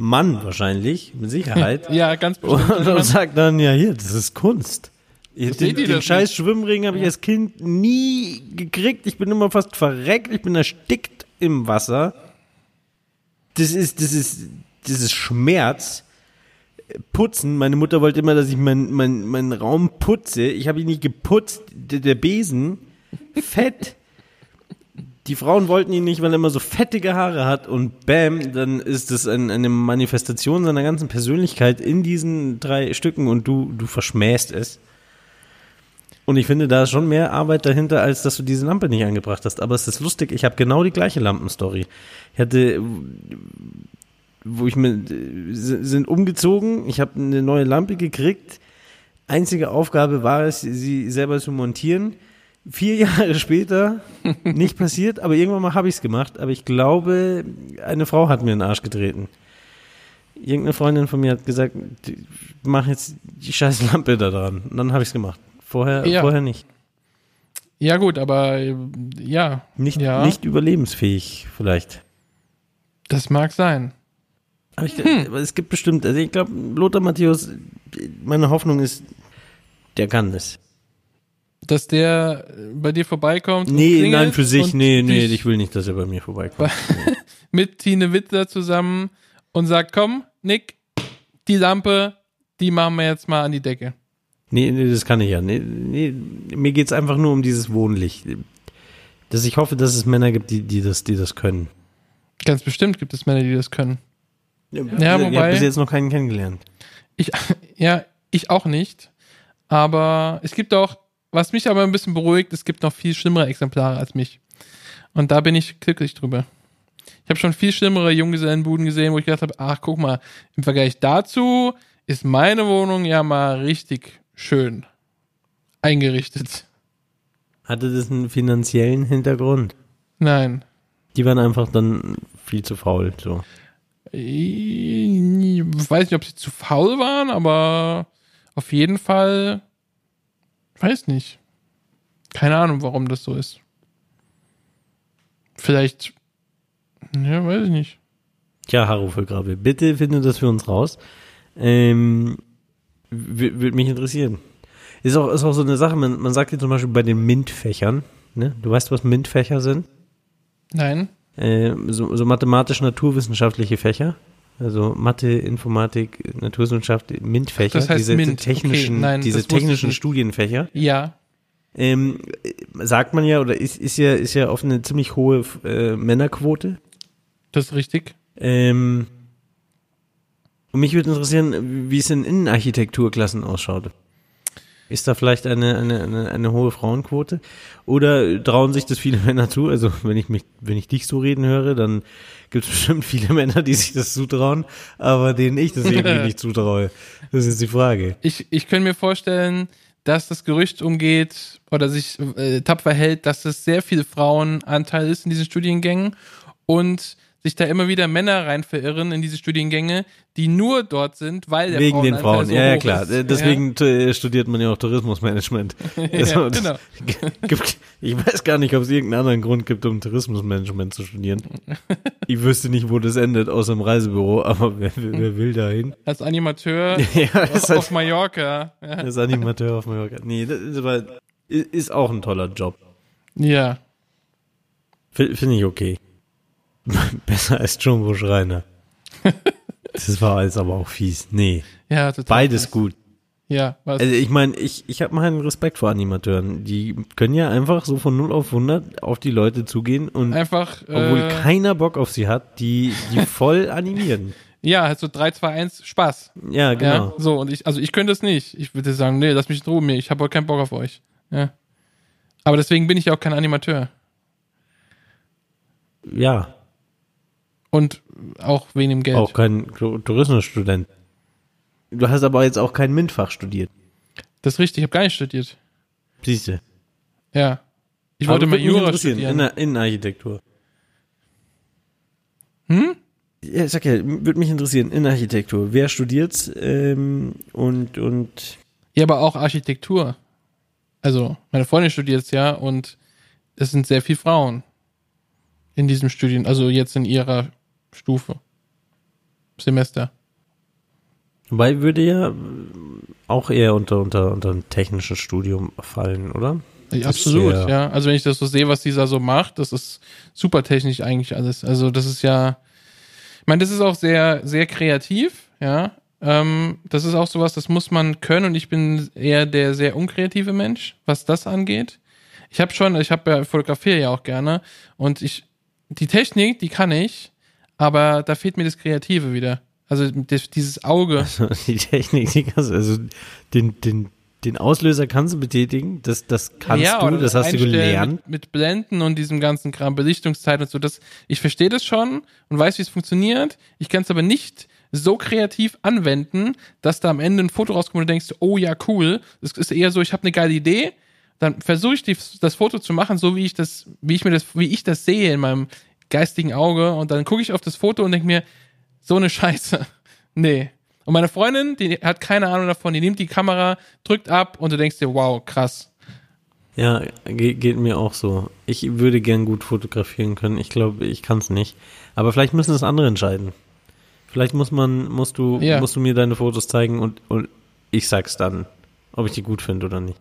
Mann wahrscheinlich, mit Sicherheit. (laughs) Ja, ganz bestimmt. Und, (laughs) und sagt dann, ja, hier, das ist Kunst. Den, ihr den das scheiß nicht? Schwimmring habe ich als Kind nie gekriegt. Ich bin immer fast verreckt. Ich bin erstickt im Wasser. Das ist, das ist, das ist Schmerz. Putzen. Meine Mutter wollte immer, dass ich meinen mein, mein Raum putze. Ich habe ihn nicht geputzt. Der, der Besen, fett. Die Frauen wollten ihn nicht, weil er immer so fettige Haare hat und bam, dann ist es ein, eine Manifestation seiner ganzen Persönlichkeit in diesen drei Stücken und du, du verschmähst es. Und ich finde, da ist schon mehr Arbeit dahinter, als dass du diese Lampe nicht angebracht hast. Aber es ist lustig, ich habe genau die gleiche Lampenstory. Ich hatte, wo ich mir, sind umgezogen, ich habe eine neue Lampe gekriegt. Einzige Aufgabe war es, sie selber zu montieren vier (laughs) Jahre später nicht passiert, aber irgendwann mal habe ich es gemacht. Aber ich glaube, eine Frau hat mir in den Arsch getreten. Irgendeine Freundin von mir hat gesagt, mach jetzt die scheiß Lampe da dran. Und dann habe ich es gemacht. Vorher, ja. vorher nicht. Ja, gut, aber ja. Nicht, ja. nicht überlebensfähig, vielleicht. Das mag sein. Aber, ich, hm. es gibt bestimmt, also ich glaube, Lothar Matthäus, meine Hoffnung ist, der kann es dass der bei dir vorbeikommt? Nee, nein, für sich, nee, nee, ich will nicht, dass er bei mir vorbeikommt. (laughs) mit Tine Wittler zusammen und sagt, komm, Nick, die Lampe, die machen wir jetzt mal an die Decke. Nee, nee das kann ich ja. Nee, nee, mir geht's einfach nur um dieses Wohnlicht. Dass ich hoffe, dass es Männer gibt, die, die, das, die das können. Ganz bestimmt gibt es Männer, die das können. Ja, ja wobei. Ich habe bis jetzt noch keinen kennengelernt. Ich, (laughs) ja, ich auch nicht. Aber es gibt auch was mich aber ein bisschen beruhigt, es gibt noch viel schlimmere Exemplare als mich. Und da bin ich glücklich drüber. Ich habe schon viel schlimmere Junggesellenbuden gesehen, wo ich gedacht habe, ach guck mal, im Vergleich dazu ist meine Wohnung ja mal richtig schön eingerichtet. Hatte das einen finanziellen Hintergrund? Nein. Die waren einfach dann viel zu faul, so. Ich weiß nicht, ob sie zu faul waren, aber auf jeden Fall Weiß nicht. Keine Ahnung, warum das so ist. Vielleicht. Ja, weiß ich nicht. Tja, Haro für Grabe, bitte finde das für uns raus. Ähm, Würde mich interessieren. Ist auch, ist auch so eine Sache, man, man sagt hier zum Beispiel bei den MINT-Fächern, ne? Du weißt, was MINT-Fächer sind? Nein. Äh, so, so mathematisch-naturwissenschaftliche Fächer. Also Mathe, Informatik, Naturwissenschaft, MINT-Fächer, das heißt diese MINT. technischen, okay, nein, diese technischen Studienfächer. Ja. Ähm, sagt man ja, oder ist, ist ja, ist ja auf eine ziemlich hohe äh, Männerquote. Das ist richtig. Ähm, und mich würde interessieren, wie es in Innenarchitekturklassen ausschaut. Ist da vielleicht eine, eine, eine, eine hohe Frauenquote? Oder trauen sich das viele (laughs) Männer zu? Also wenn ich mich, wenn ich dich so reden höre, dann gibt es (laughs) bestimmt viele Männer, die sich das zutrauen, aber denen ich das irgendwie (laughs) nicht zutraue. Das ist die Frage. Ich, ich könnte mir vorstellen, dass das Gerücht umgeht oder sich äh, tapfer hält, dass es sehr viel Frauenanteil ist in diesen Studiengängen und sich da immer wieder Männer rein verirren in diese Studiengänge, die nur dort sind, weil der Wegen den Frauen, so ja, ja klar. Ist. Deswegen ja. studiert man ja auch Tourismusmanagement. (laughs) Also, ja, genau. (laughs) ich weiß gar nicht, ob es irgendeinen anderen Grund gibt, um Tourismusmanagement zu studieren. (laughs) Ich wüsste nicht, wo das endet, außer im Reisebüro, aber wer, wer will da hin? Als Animateur ja, auf, auf Mallorca. Als Animateur auf Mallorca. Nee, das ist, aber, ist auch ein toller Job. Ja. Finde ich okay. (laughs) Besser als Jumbo Schreiner. (laughs) das war jetzt aber auch fies. Nee. Ja, total. Beides fies. gut. Ja, was? Also ich meine, ich, ich habe mal einen Respekt vor Animateuren. Die können ja einfach so von 0 auf 100 auf die Leute zugehen und einfach, obwohl äh, keiner Bock auf sie hat, die, die (laughs) voll animieren. Ja, halt so 3, 2, 1, Spaß. Ja, genau. Ja, so, und ich, also ich könnte es nicht. Ich würde sagen, nee, lass mich in Ruhe, ich habe heute keinen Bock auf euch. Ja. Aber deswegen bin ich ja auch kein Animateur. Ja, und auch wenig Geld. Auch kein Tourismusstudent. Du hast aber jetzt auch kein MINT-Fach studiert. Das ist richtig, ich habe gar nicht studiert. Siehst du. Ja. Ich wollte mal Jura studieren. In, Innenarchitektur. Hm? Ja, sag ja, würde mich interessieren, Innenarchitektur. Wer studiert's ähm, und, und. Ja, aber auch Architektur. Also, meine Freundin studiert's ja und es sind sehr viele Frauen in diesem Studien, also jetzt in ihrer Stufe. Semester. Wobei würde ja auch eher unter, unter, unter ein technisches Studium fallen, oder? Ja, absolut, ja. Also wenn ich das so sehe, was dieser so macht, das ist super technisch eigentlich alles. Also das ist ja, ich meine, das ist auch sehr, sehr kreativ, ja. Ähm, das ist auch sowas, das muss man können und ich bin eher der sehr unkreative Mensch, was das angeht. Ich habe schon, ich habe ja fotografiere ja auch gerne und ich die Technik, die kann ich, aber da fehlt mir das Kreative wieder. Also das, dieses Auge. Also (laughs) die Technik, die kannst also den, den, den Auslöser kannst du betätigen, das, das kannst ja, du, oder das hast du gelernt. Mit, mit Blenden und diesem ganzen Kram, Belichtungszeit und so. Das, ich verstehe das schon und weiß, wie es funktioniert. Ich kann es aber nicht so kreativ anwenden, dass da am Ende ein Foto rauskommt und du denkst, oh ja, cool. Es ist eher so, ich habe eine geile Idee, dann versuche ich die, das Foto zu machen, so wie ich das, wie ich mir das, wie ich das sehe in meinem geistigen Auge und dann gucke ich auf das Foto und denke mir, so eine Scheiße. (laughs) Nee. Und meine Freundin, die hat keine Ahnung davon, die nimmt die Kamera, drückt ab und du denkst dir, wow, krass. Ja, ge geht mir auch so. Ich würde gern gut fotografieren können. Ich glaube, ich kann es nicht. Aber vielleicht müssen das andere entscheiden. Vielleicht muss man, musst du, Ja. musst du mir deine Fotos zeigen und, und ich sag's dann, ob ich die gut finde oder nicht.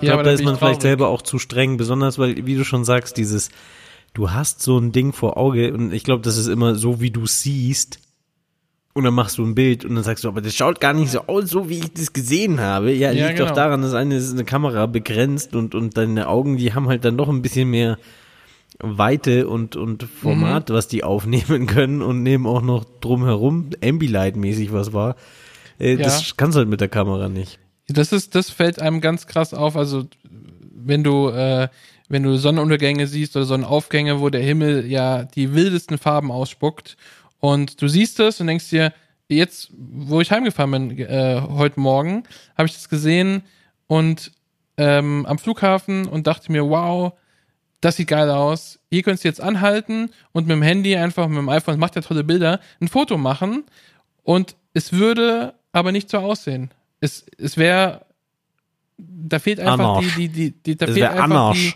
Ich Ja, glaube, da ist man ich vielleicht selber auch zu streng, besonders weil, wie du schon sagst, dieses, du hast so ein Ding vor Auge und ich glaube, das ist immer so, wie du siehst. Und dann machst du ein Bild und dann sagst du, aber das schaut gar nicht so aus, so wie ich das gesehen habe. Ja, Ja, liegt doch genau. daran, dass eine ist eine Kamera begrenzt und, und deine Augen, die haben halt dann doch ein bisschen mehr Weite und, und Format, Mhm. was die aufnehmen (laughs) können und nehmen auch noch drumherum Ambilight-mäßig was war. Äh, Das Ja. kannst du halt mit der Kamera nicht. Das ist, das fällt einem ganz krass auf. Also, wenn du, äh, wenn du Sonnenuntergänge siehst oder Sonnenaufgänge, wo der Himmel ja die wildesten Farben ausspuckt und du siehst es und denkst dir, jetzt, wo ich heimgefahren bin, äh, heute Morgen, habe ich das gesehen und ähm, am Flughafen und dachte mir, wow, das sieht geil aus. Hier könntest du jetzt anhalten und mit dem Handy einfach, mit dem iPhone, macht ja tolle Bilder, ein Foto machen und es würde aber nicht so aussehen. Es, es wäre, da fehlt einfach Anarsch. die, die, die, die, da Es fehlt einfach Anarsch. die,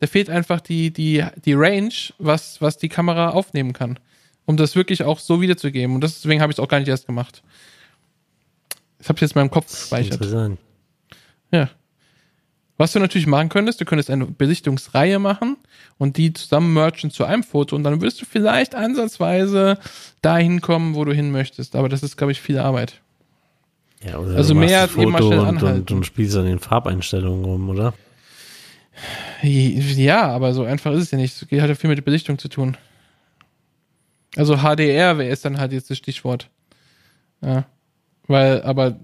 da fehlt einfach die, die, die Range, was, was die Kamera aufnehmen kann. Um das wirklich auch so wiederzugeben. Und deswegen habe ich es auch gar nicht erst gemacht. Das habe ich jetzt in meinem Kopf gespeichert. Interessant. Ja. Was du natürlich machen könntest, du könntest eine Belichtungsreihe machen und die zusammen merchen zu einem Foto und dann wirst du vielleicht ansatzweise dahin kommen, wo du hin möchtest. Aber das ist, glaube ich, viel Arbeit. Ja, oder Also mehr als eben mal Foto schnell und, und, und spielst an den Farbeinstellungen rum, oder? Ja, aber so einfach ist es ja nicht. Es geht halt viel mit der Belichtung zu tun. Also HDR wäre es dann halt jetzt das Stichwort. Ja. Weil, aber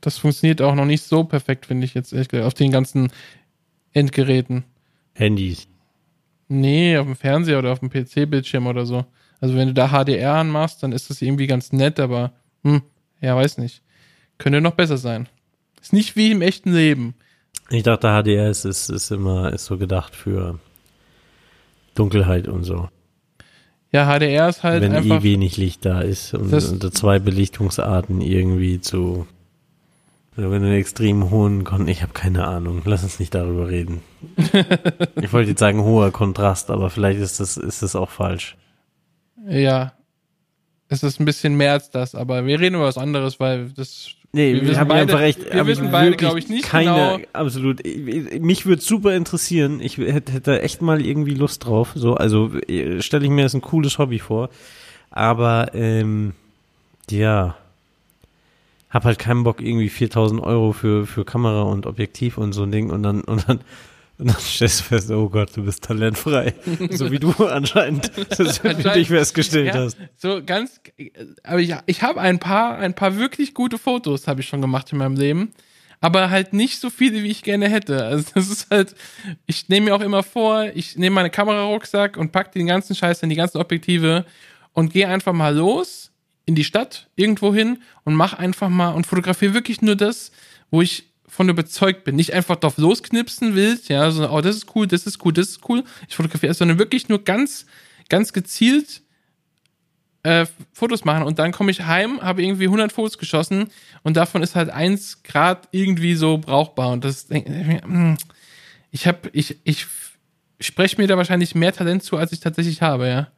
das funktioniert auch noch nicht so perfekt, finde ich jetzt ehrlich gesagt, auf den ganzen Endgeräten. Handys. Nee, auf dem Fernseher oder auf dem PC-Bildschirm oder so. Also wenn du da HDR anmachst, dann ist das irgendwie ganz nett, aber hm, ja, weiß nicht. Könnte noch besser sein. Ist nicht wie im echten Leben. Ich dachte, HDR ist, ist, ist immer ist so gedacht für Dunkelheit und so. Ja, HDR ist halt Wenn einfach. eh wenig Licht da ist und Das- unter zwei Belichtungsarten irgendwie zu. Oder wenn du einen extrem hohen Kon ich habe keine Ahnung, lass uns nicht darüber reden. (laughs) ich wollte jetzt sagen hoher Kontrast, aber vielleicht ist das ist das auch falsch. Ja. Es ist ein bisschen mehr als das, aber wir reden über was anderes, weil das. Nee, Wir wir haben beide- einfach echt. wir wissen beide, wirklich glaub ich, nicht keine, genau- Absolut. Ich- Mich würde super interessieren. Ich hätte, hätte echt mal irgendwie Lust drauf. So, also äh, stelle ich mir das ein cooles Hobby vor. Aber ähm, ja, hab halt keinen Bock irgendwie 4000 Euro für für Kamera und Objektiv und so ein Ding und dann (laughs) und dann und dann stellst du fest, oh Gott, du bist talentfrei. (laughs) so wie du anscheinend das für dich Anscheinend. festgestellt Ja, hast. so ganz. Aber ich, ich habe ein paar, ein paar wirklich gute Fotos, habe ich schon gemacht in meinem Leben. Aber halt nicht so viele, wie ich gerne hätte. Also das ist halt, ich nehme mir auch immer vor, ich nehme meine Kamerarucksack und pack den ganzen Scheiß in die ganzen Objektive und gehe einfach mal los in die Stadt, irgendwo hin und mach einfach mal und fotografiere wirklich nur das, wo ich von überzeugt bin. Nicht einfach drauf losknipsen willst, ja, so, oh, das ist cool, das ist cool, das ist cool. Ich fotografiere, sondern wirklich nur ganz, ganz gezielt äh, Fotos machen und dann komme ich heim, habe irgendwie 100 Fotos geschossen und davon ist halt eins Grad irgendwie so brauchbar und das hm, ich habe ich ich spreche mir da wahrscheinlich mehr Talent zu, als ich tatsächlich habe, ja.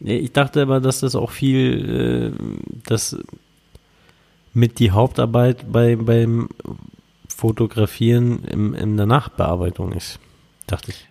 Ich dachte aber, dass das auch viel, äh, das mit die Hauptarbeit bei, beim Fotografieren im, in der Nachbearbeitung ist. Dachte ich.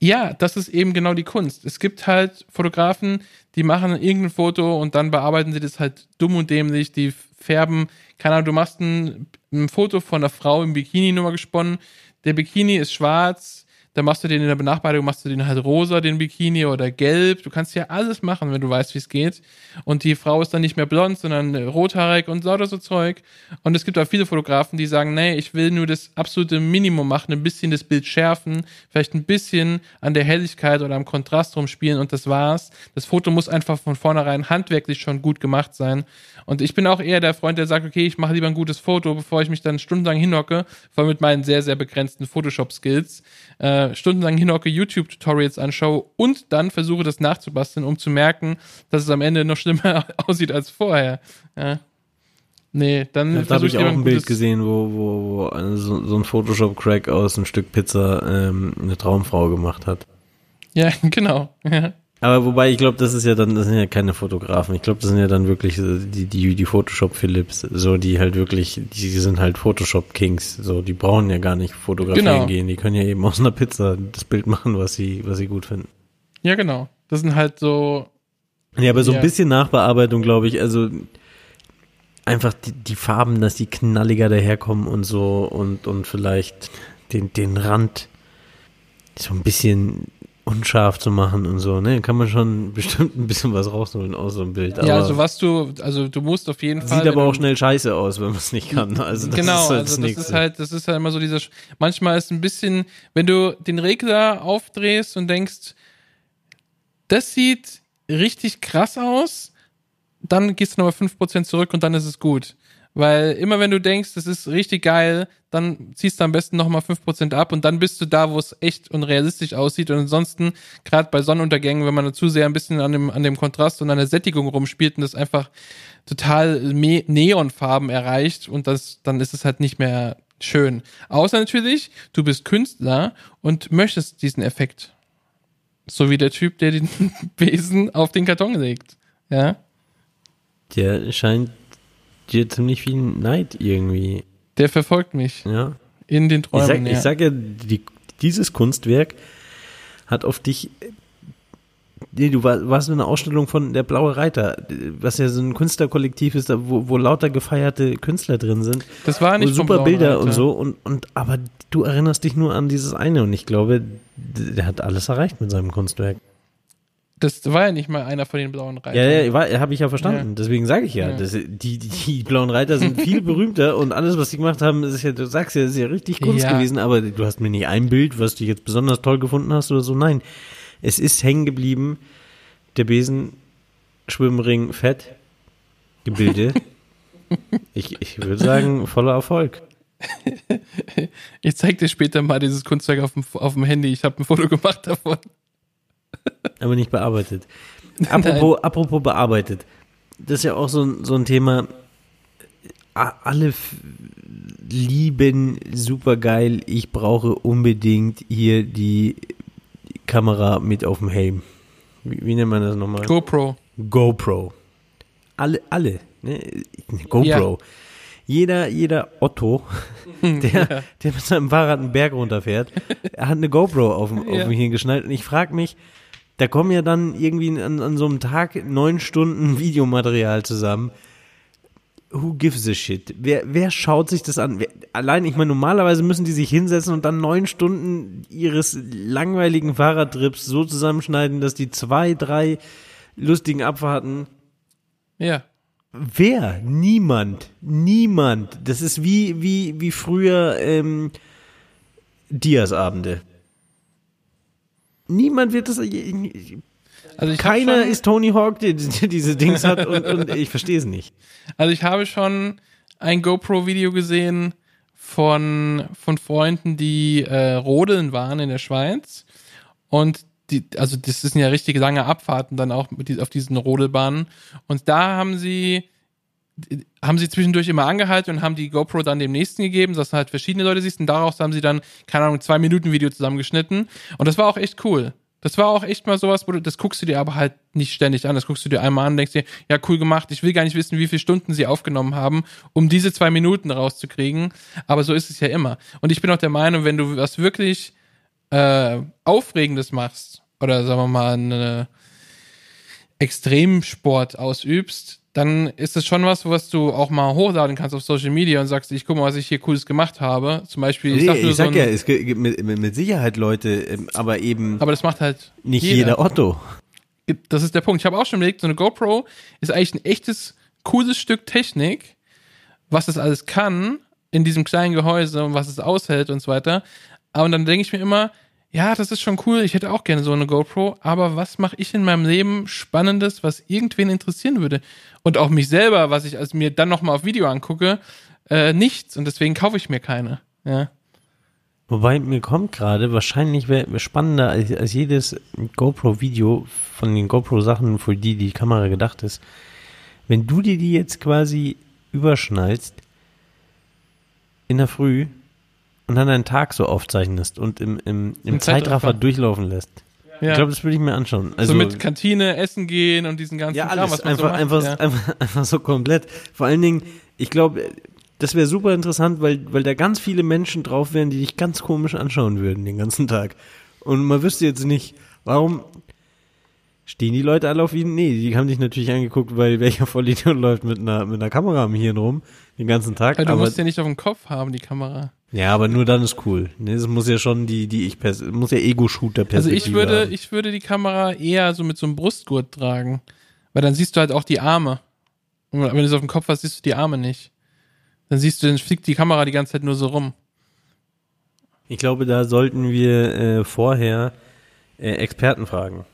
Ja, das ist eben genau die Kunst. Es gibt halt Fotografen, die machen irgendein Foto und dann bearbeiten sie das halt dumm und dämlich, die färben, keine Ahnung, du machst ein, ein Foto von einer Frau im Bikini nur mal gesponnen, der Bikini ist schwarz, dann machst du den in der Benachbarung, machst du den halt rosa, den Bikini oder gelb. Du kannst ja alles machen, wenn du weißt, wie es geht. Und die Frau ist dann nicht mehr blond, sondern rothaarig und lauter so Zeug. Und es gibt auch viele Fotografen, die sagen, nee, ich will nur das absolute Minimum machen, ein bisschen das Bild schärfen, vielleicht ein bisschen an der Helligkeit oder am Kontrast rumspielen und das war's. Das Foto muss einfach von vornherein handwerklich schon gut gemacht sein. Und ich bin auch eher der Freund, der sagt, okay, ich mache lieber ein gutes Foto, bevor ich mich dann stundenlang hinhocke, vor allem mit meinen sehr, sehr begrenzten Photoshop-Skills, äh, stundenlang hinhocke, YouTube-Tutorials anschaue und dann versuche, das nachzubasteln, um zu merken, dass es am Ende noch schlimmer (laughs) aussieht als vorher. Ja. Nee, dann ja, da habe ich auch ein Bild gesehen, wo, wo, wo so, so ein Photoshop-Crack aus ein Stück Pizza ähm, eine Traumfrau gemacht hat. Ja, (laughs) genau. Ja. Aber wobei, ich glaube, das ist ja dann, das sind ja keine Fotografen. Ich glaube, das sind ja dann wirklich die, die, die Photoshop-Philips, so, die halt wirklich, die sind halt Photoshop-Kings, so, die brauchen ja gar nicht fotografieren genau. gehen. Die können ja eben aus einer Pizza das Bild machen, was sie, was sie gut finden. Ja, genau. Das sind halt so. Ja, aber so ja. ein bisschen Nachbearbeitung, glaube ich, also, einfach die, die Farben, dass die knalliger daherkommen und so und, und vielleicht den, den Rand so ein bisschen unscharf zu machen und so, ne? Kann man schon bestimmt ein bisschen was rausholen aus so einem Bild. ja, also was du, also du musst auf jeden Fall. Sieht aber auch schnell scheiße aus, wenn man es nicht kann. Also das genau, ist halt also das, das ist halt, das ist halt immer so dieser, manchmal ist ein bisschen, wenn du den Regler aufdrehst und denkst, das sieht richtig krass aus, dann gehst du nochmal 5% zurück und dann ist es gut. Weil immer wenn du denkst, das ist richtig geil, dann ziehst du am besten nochmal 5% ab und dann bist du da, wo es echt und realistisch aussieht. Und ansonsten, gerade bei Sonnenuntergängen, wenn man dazu sehr ein bisschen an dem, an dem Kontrast und an der Sättigung rumspielt und das einfach total Neonfarben erreicht und das, dann ist es halt nicht mehr schön. Außer natürlich, du bist Künstler und möchtest diesen Effekt. So wie der Typ, der den (laughs) Besen auf den Karton legt. Ja. Der scheint dir ziemlich viel Neid irgendwie. Der verfolgt mich. Ja. In den Träumen. Ich sag, ja, ich sag ja die, dieses Kunstwerk hat auf dich. Nee, du war, warst in einer Ausstellung von der Blaue Reiter, was ja so ein Künstlerkollektiv ist, wo, wo lauter gefeierte Künstler drin sind. Das war nicht super Bilder Reiter. und so und und aber du erinnerst dich nur an dieses eine und ich glaube, der hat alles erreicht mit seinem Kunstwerk. Das war ja nicht mal einer von den blauen Reitern. Ja, ja, habe ich ja verstanden. Ja. Deswegen sage ich ja, ja. Das, die, die, die blauen Reiter sind viel (laughs) berühmter und alles, was sie gemacht haben, ist ja, du sagst ja, ist ja richtig Kunst gewesen, aber du hast mir nicht ein Bild, was du jetzt besonders toll gefunden hast oder so. Nein, es ist hängen geblieben. Der Besen, Schwimmring, Fett, Gebilde. (laughs) ich, ich würde sagen, voller Erfolg. (laughs) ich zeig dir später mal dieses Kunstwerk auf dem, auf dem Handy. Ich habe ein Foto gemacht davon. Aber nicht bearbeitet. (laughs) Apropos, apropos bearbeitet. Das ist ja auch so, so ein Thema. Alle lieben super geil. Ich brauche unbedingt hier die Kamera mit auf dem Helm. Wie, wie nennt man das nochmal? GoPro. GoPro. Alle, alle. Ne? GoPro. Ja. Jeder, jeder Otto, (laughs) der, ja. der mit seinem Fahrrad einen Berg runterfährt, hat eine GoPro auf ja. auf dem Hirn geschnallt. Und ich frage mich, da kommen ja dann irgendwie an, an so einem Tag neun Stunden (laughs) Videomaterial zusammen. Who gives a shit? Wer, wer schaut sich das an? Wer, allein, ich meine, normalerweise müssen die sich hinsetzen und dann neun Stunden ihres langweiligen Fahrradtrips so zusammenschneiden, dass die zwei, drei lustigen Abfahrten. Ja. Wer? Niemand. Niemand. Das ist wie, wie, wie früher ähm, Dias-Abende. Niemand wird das. Also Keiner schon, ist Tony Hawk, der, der diese Dings hat und, und ich verstehe es nicht. Also ich habe schon ein GoPro-Video gesehen von, von Freunden, die äh, rodeln waren in der Schweiz. Und die, also das sind ja richtig lange Abfahrten dann auch mit, auf diesen Rodelbahnen. Und da haben sie haben sie zwischendurch immer angehalten und haben die GoPro dann dem nächsten gegeben, dass halt verschiedene Leute siehst und daraus haben sie dann, keine Ahnung, zwei Minuten Video zusammengeschnitten und das war auch echt cool. Das war auch echt mal sowas, wo du, das guckst du dir aber halt nicht ständig an. Das guckst du dir einmal an, denkst dir, ja, cool gemacht. Ich will gar nicht wissen, wie viele Stunden sie aufgenommen haben, um diese zwei Minuten rauszukriegen. Aber so ist es ja immer. Und ich bin auch der Meinung, wenn du was wirklich äh, Aufregendes machst, oder sagen wir mal, eine Extremsport ausübst, dann ist es schon was, was du auch mal hochladen kannst auf Social Media und sagst, ich guck mal, was ich hier Cooles gemacht habe. Zum Beispiel, ich Nee, sag ich sag so ja, es gibt mit, mit Sicherheit Leute, ähm, aber eben aber das macht halt nicht jeder Otto. Das ist der Punkt. Ich habe auch schon überlegt, so eine GoPro ist eigentlich ein echtes, cooles Stück Technik, was das alles kann in diesem kleinen Gehäuse und was es aushält und so weiter. Aber dann denke ich mir immer, ja, das ist schon cool, ich hätte auch gerne so eine GoPro, aber was mache ich in meinem Leben Spannendes, was irgendwen interessieren würde? Und auch mich selber, was ich also mir dann nochmal auf Video angucke, äh, nichts. Und deswegen kaufe ich mir keine. Ja. Wobei mir kommt gerade, wahrscheinlich wäre spannender als, als jedes GoPro-Video von den GoPro-Sachen, für die die Kamera gedacht ist, wenn du dir die jetzt quasi überschnallst in der Früh und dann einen Tag so aufzeichnest und im, im, im, Im Zeitraffer, Zeitraffer. durchlaufen lässt. ja. Ich glaube, das würde ich mir anschauen. Also, so mit Kantine, Essen gehen und diesen ganzen ja, Kram, alles was man einfach, so macht. einfach, ja. einfach, (laughs) einfach so komplett. Vor allen Dingen, ich glaube, das wäre super interessant, weil, weil da ganz viele Menschen drauf wären, die dich ganz komisch anschauen würden den ganzen Tag. Und man wüsste jetzt nicht, warum stehen die Leute alle auf ihn? Nee, die haben dich natürlich angeguckt, weil welcher Vollidiot (laughs) läuft mit einer, mit einer Kamera am Hirn rum den ganzen Tag. Weil du aber, musst ja nicht auf dem Kopf haben, die Kamera. Ja, aber nur dann ist cool. Nee, das muss ja schon die, die ich, pers- muss ja Ego-Shooter Also ich würde, haben. ich würde die Kamera eher so mit so einem Brustgurt tragen. Weil dann siehst du halt auch die Arme. Und wenn du es auf dem Kopf hast, siehst du die Arme nicht. Dann siehst du, dann fliegt die Kamera die ganze Zeit nur so rum. Ich glaube, da sollten wir äh, vorher äh, Experten fragen.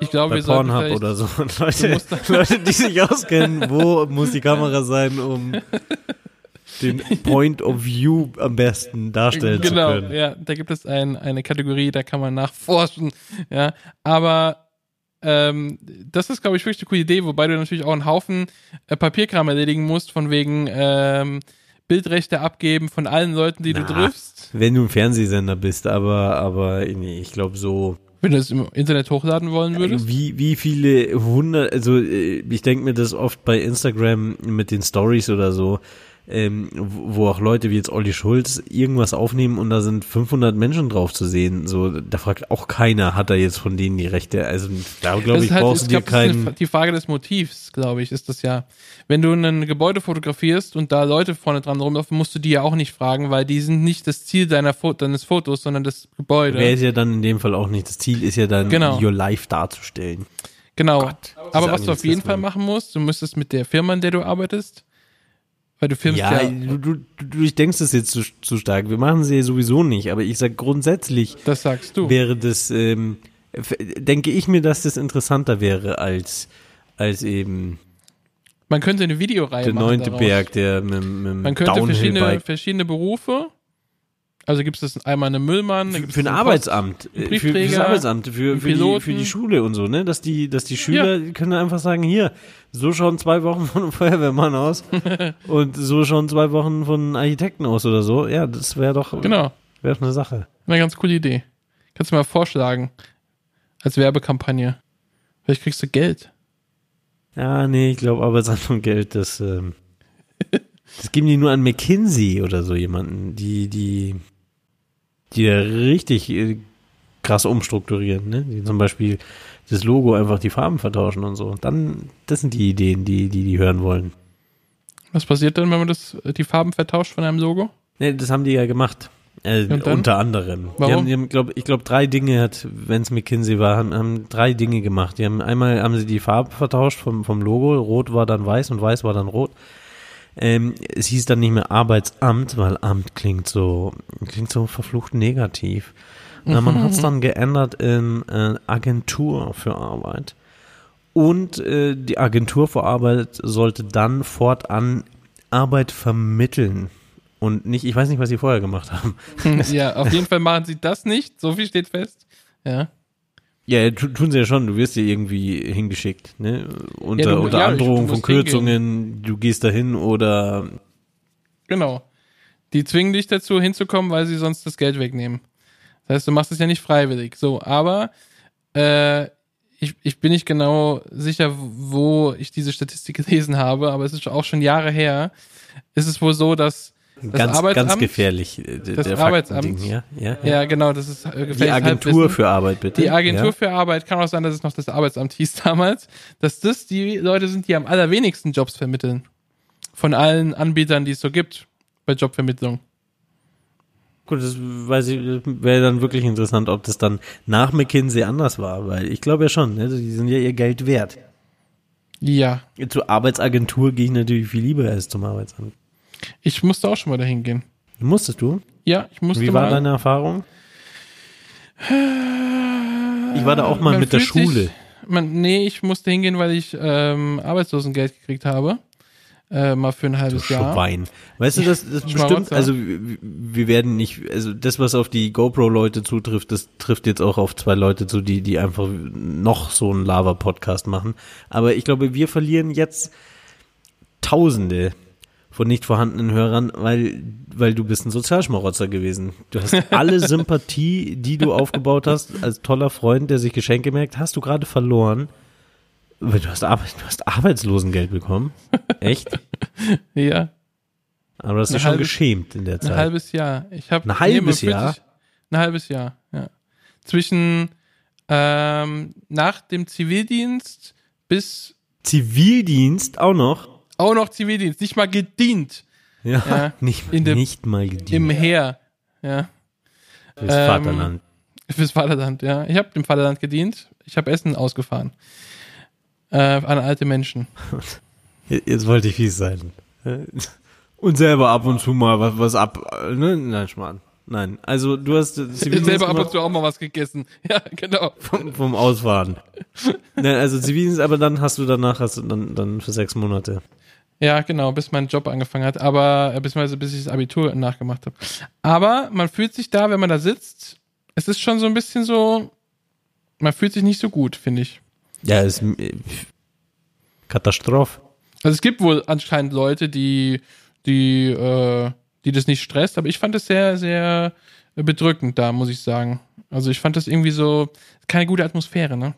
Ich glaube, wir sollten Pornhub oder so. Und Leute, (laughs) Leute, die sich auskennen, wo muss die Kamera sein, um (laughs) den Point of View am besten darstellen genau, zu können. ja, da gibt es ein, eine Kategorie, da kann man nachforschen, ja, aber ähm, das ist, glaube ich, wirklich eine coole Idee, wobei du natürlich auch einen Haufen äh, Papierkram erledigen musst, von wegen ähm, Bildrechte abgeben von allen Leuten, die du Na, triffst. Wenn du ein Fernsehsender bist, aber, aber nee, ich glaube so, Wenn du das im Internet hochladen wollen würdest. wie, wie viele hundert, also äh, ich denke mir das oft bei Instagram mit den Stories oder so, ähm, wo auch Leute wie jetzt Olli Schulz irgendwas aufnehmen und da sind 500 Menschen drauf zu sehen. So, da fragt auch keiner, hat er jetzt von denen die Rechte. Also da glaube ich, halt- brauchst du dir keinen. eine- die Frage des Motivs, glaube ich, ist das ja. Wenn du ein Gebäude fotografierst und da Leute vorne dran rumlaufen, musst du die ja auch nicht fragen, weil die sind nicht das Ziel deiner Fo deines Fotos, sondern das Gebäude. Wäre es ja dann in dem Fall auch nicht. Das Ziel ist ja dann, Genau. your life darzustellen. Genau. Gott, Aber was du auf jeden Fall machen musst, du müsstest mit der Firma, in der du arbeitest, weil du filmst Ja, ja, du, du, du durchdenkst es jetzt zu, zu stark. Wir machen sie ja sowieso nicht, aber ich sag grundsätzlich das sagst du. wäre das, ähm, denke ich mir, dass das interessanter wäre als, als eben Man könnte eine Videoreihe der machen neunte daraus. Berg, der mit, mit Man könnte verschiedene, verschiedene Berufe, also gibt es einmal einen Müllmann, gibt's Für ein Arbeitsamt, äh, für, Briefträger, fürs Arbeitsamt, für, für, die, für die Schule und so, ne? Dass die, dass die Schüler die können einfach sagen, hier, so schauen zwei Wochen von einem Feuerwehrmann aus (laughs) und so schauen zwei Wochen von Architekten aus oder so. Ja, das wäre doch. Genau, wäre doch eine Sache. eine ganz coole Idee. Kannst du mal vorschlagen, als Werbekampagne. Vielleicht kriegst du Geld. Ja, nee, ich glaube, Arbeitsamt und Geld, das, ähm, (laughs) das geben die nur an McKinsey oder so jemanden, die, die, die da richtig äh, krass umstrukturieren, ne? Die zum Beispiel das Logo einfach die Farben vertauschen und so. Dann, das sind die Ideen, die, die, die hören wollen. Was passiert dann, wenn man das, die Farben vertauscht von einem Logo? Ne, das haben die ja gemacht. Äh, unter anderem. Die Warum? haben, die haben glaub, ich glaube, drei Dinge hat, wenn es McKinsey war, haben, haben drei Dinge gemacht. Die haben einmal haben sie die Farbe vertauscht vom, vom Logo. Rot war dann weiß und weiß war dann rot. Ähm, es hieß dann nicht mehr Arbeitsamt, weil Amt klingt so, klingt so verflucht negativ. Na, man hat es (laughs) dann geändert in äh, Agentur für Arbeit. Und äh, die Agentur für Arbeit sollte dann fortan Arbeit vermitteln. Und nicht, ich weiß nicht, was sie vorher gemacht haben. (laughs) ja, auf (laughs) jeden Fall machen sie das nicht. So viel steht fest. Ja. Ja, tu- tun sie ja schon, du wirst ja irgendwie hingeschickt, ne? Unter, Ja, du- unter ja, Androhung von musst hingehen. Kürzungen, du gehst dahin oder Genau. Die zwingen dich dazu hinzukommen, weil sie sonst das Geld wegnehmen. Das heißt, du machst es ja nicht freiwillig. So, aber äh, ich, ich bin nicht genau sicher, wo ich diese Statistik (laughs) gelesen habe, aber es ist auch schon Jahre her. Ist es wohl so, dass ganz, Arbeitsamt- ganz gefährlich. äh, das der Arbeitsamt. Ja, ja, ja. Ja, genau, das ist äh, Die Agentur Halbwissen. für Arbeit, bitte. Die Agentur ja. für Arbeit, kann auch sein, dass es noch das Arbeitsamt hieß (laughs) damals, dass das die Leute sind, die am allerwenigsten Jobs vermitteln. Von allen Anbietern, die es so gibt bei Jobvermittlung. Gut, das weiß ich, wäre dann wirklich interessant, ob das dann nach McKinsey anders war, weil ich glaube ja schon, ne, die sind ja ihr Geld wert. Ja, Zur Arbeitsagentur gehe ich natürlich viel lieber als zum Arbeitsamt. Ich musste auch schon mal dahin gehen. Musstest du? Ja, ich musste Wie war mal. deine Erfahrung? Ich war da auch mal Man mit der Schule. Sich, man, nee, ich musste hingehen, weil ich ähm, Arbeitslosengeld gekriegt habe. Äh, mal für ein halbes Jahr. Schwein. Weißt du, das, das bestimmt, also wir wir werden nicht, also das, was auf die GoPro-Leute zutrifft, das trifft jetzt auch auf zwei Leute zu, die, die einfach noch so einen Lava-Podcast machen. Aber ich glaube, wir verlieren jetzt Tausende von nicht vorhandenen Hörern, weil, weil du bist ein Sozialschmarotzer gewesen. Du hast alle (laughs) Sympathie, die du aufgebaut hast, als toller Freund, der sich Geschenke merkt, hast du gerade verloren. Weil du hast, Arbeit, du hast Arbeitslosengeld bekommen. Echt? (laughs) Ja, Aber das Ein ist schon halbes- geschämt in der ein Zeit. halbes Jahr. Ich hab, Ein halbes fühlt Jahr? Sich, ein halbes Jahr, ja. Zwischen ähm, nach dem Zivildienst bis Zivildienst auch noch? Auch noch Zivildienst, nicht mal gedient Ja, Ja, (laughs) nicht, dem- nicht mal gedient im Heer. Ja, fürs ähm, Vaterland. fürs Vaterland, ja. Ich habe dem Vaterland gedient. Ich habe Essen ausgefahren. Äh, an alte Menschen. (laughs) Jetzt wollte ich fies sein. (laughs) Und selber ab und zu mal was, was ab. Ne? Nein, Schmarrn. Nein, also du hast (laughs) Zivildienst Selber ab und zu auch mal was gegessen. (laughs) Ja, genau. vom, vom Ausfahren. Nein, also Zivildienst, aber dann hast du danach hast du dann, dann für sechs Monate. Ja, genau, bis mein Job angefangen hat, aber äh, beziehungsweise bis ich das Abitur nachgemacht habe. Aber man fühlt sich da, wenn man da sitzt, es ist schon so ein bisschen so, man fühlt sich nicht so gut, finde ich. Ja, ist äh, Katastrophe. Also es gibt wohl anscheinend Leute, die, die, äh, die das nicht stresst, aber ich fand es sehr, sehr bedrückend da, muss ich sagen. Also ich fand das irgendwie so, keine gute Atmosphäre, ne?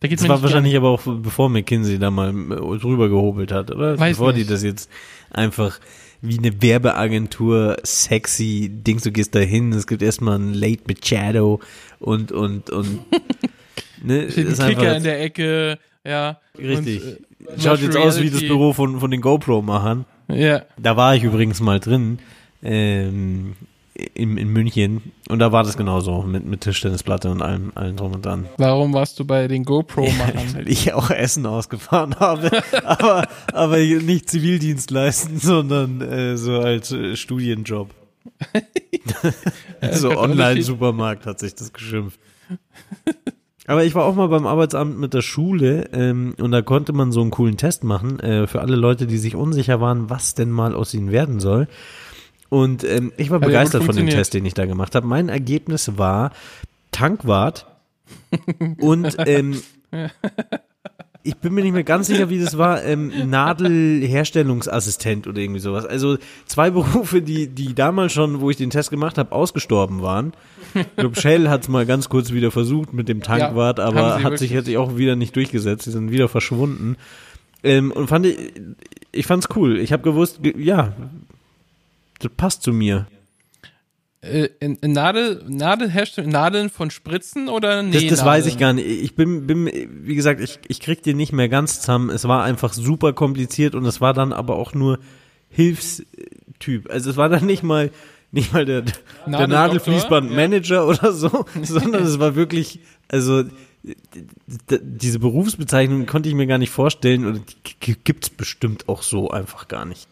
Da geht's Das war wahrscheinlich aber auch bevor McKinsey da mal äh, drüber gehobelt hat, oder? Weiß bevor nicht. die das jetzt einfach wie eine Werbeagentur sexy Dings, du gehst da hin, es gibt erstmal ein Late Machado und und und (laughs) ne, gern. ist Kicker einfach in der Ecke, ja. richtig. Und, äh, Schaut jetzt aus wie das. Büro von von den GoPro-Machern. Ja, Da war ich übrigens mal drin. Ähm, in, in München und da war das genauso mit, mit Tischtennisplatte und allem, allem drum und dran. warum warst du bei den GoPro-Machern? (laughs) Weil ich auch Essen ausgefahren (laughs) habe, aber, aber nicht Zivildienst leisten, sondern äh, so als äh, Studienjob. (laughs) so Online-Supermarkt hat sich das geschimpft. Aber ich war auch mal beim Arbeitsamt mit der Schule ähm, und da konnte man so einen coolen Test machen äh, für alle Leute, die sich unsicher waren, was denn mal aus ihnen werden soll. Und ähm, ich war Hat ja begeistert von dem. Test, den ich da gemacht habe. Mein Ergebnis war Tankwart (laughs) und ähm, ich bin mir nicht mehr ganz sicher, wie das war, ähm, Nadelherstellungsassistent oder irgendwie sowas. Also zwei (laughs) Berufe, die, die damals schon, wo ich den Test gemacht habe, ausgestorben waren. Ich glaube, Shell hat es mal ganz kurz wieder versucht mit dem Tankwart, haben aber sie hat sich wirklich. jetzt auch wieder nicht durchgesetzt. Die sind wieder verschwunden. Ähm, und fand ich, ich fand's cool. Ich habe gewusst, ge- ja, das passt zu mir. Äh, Nadel, Nadelherstellung, Nadeln von Spritzen oder Das, nee, das weiß ich gar nicht. Ich bin, bin wie gesagt, ich, ich krieg den nicht mehr ganz zusammen. Es war einfach super kompliziert und es war dann aber auch nur Hilfstyp. Also es war dann nicht mal nicht mal der, der Nadeldoktor, Nadelfließbandmanager oder so, (laughs) sondern es war wirklich, also diese Berufsbezeichnung konnte ich mir gar nicht vorstellen und die g- gibt's bestimmt auch so einfach gar nicht.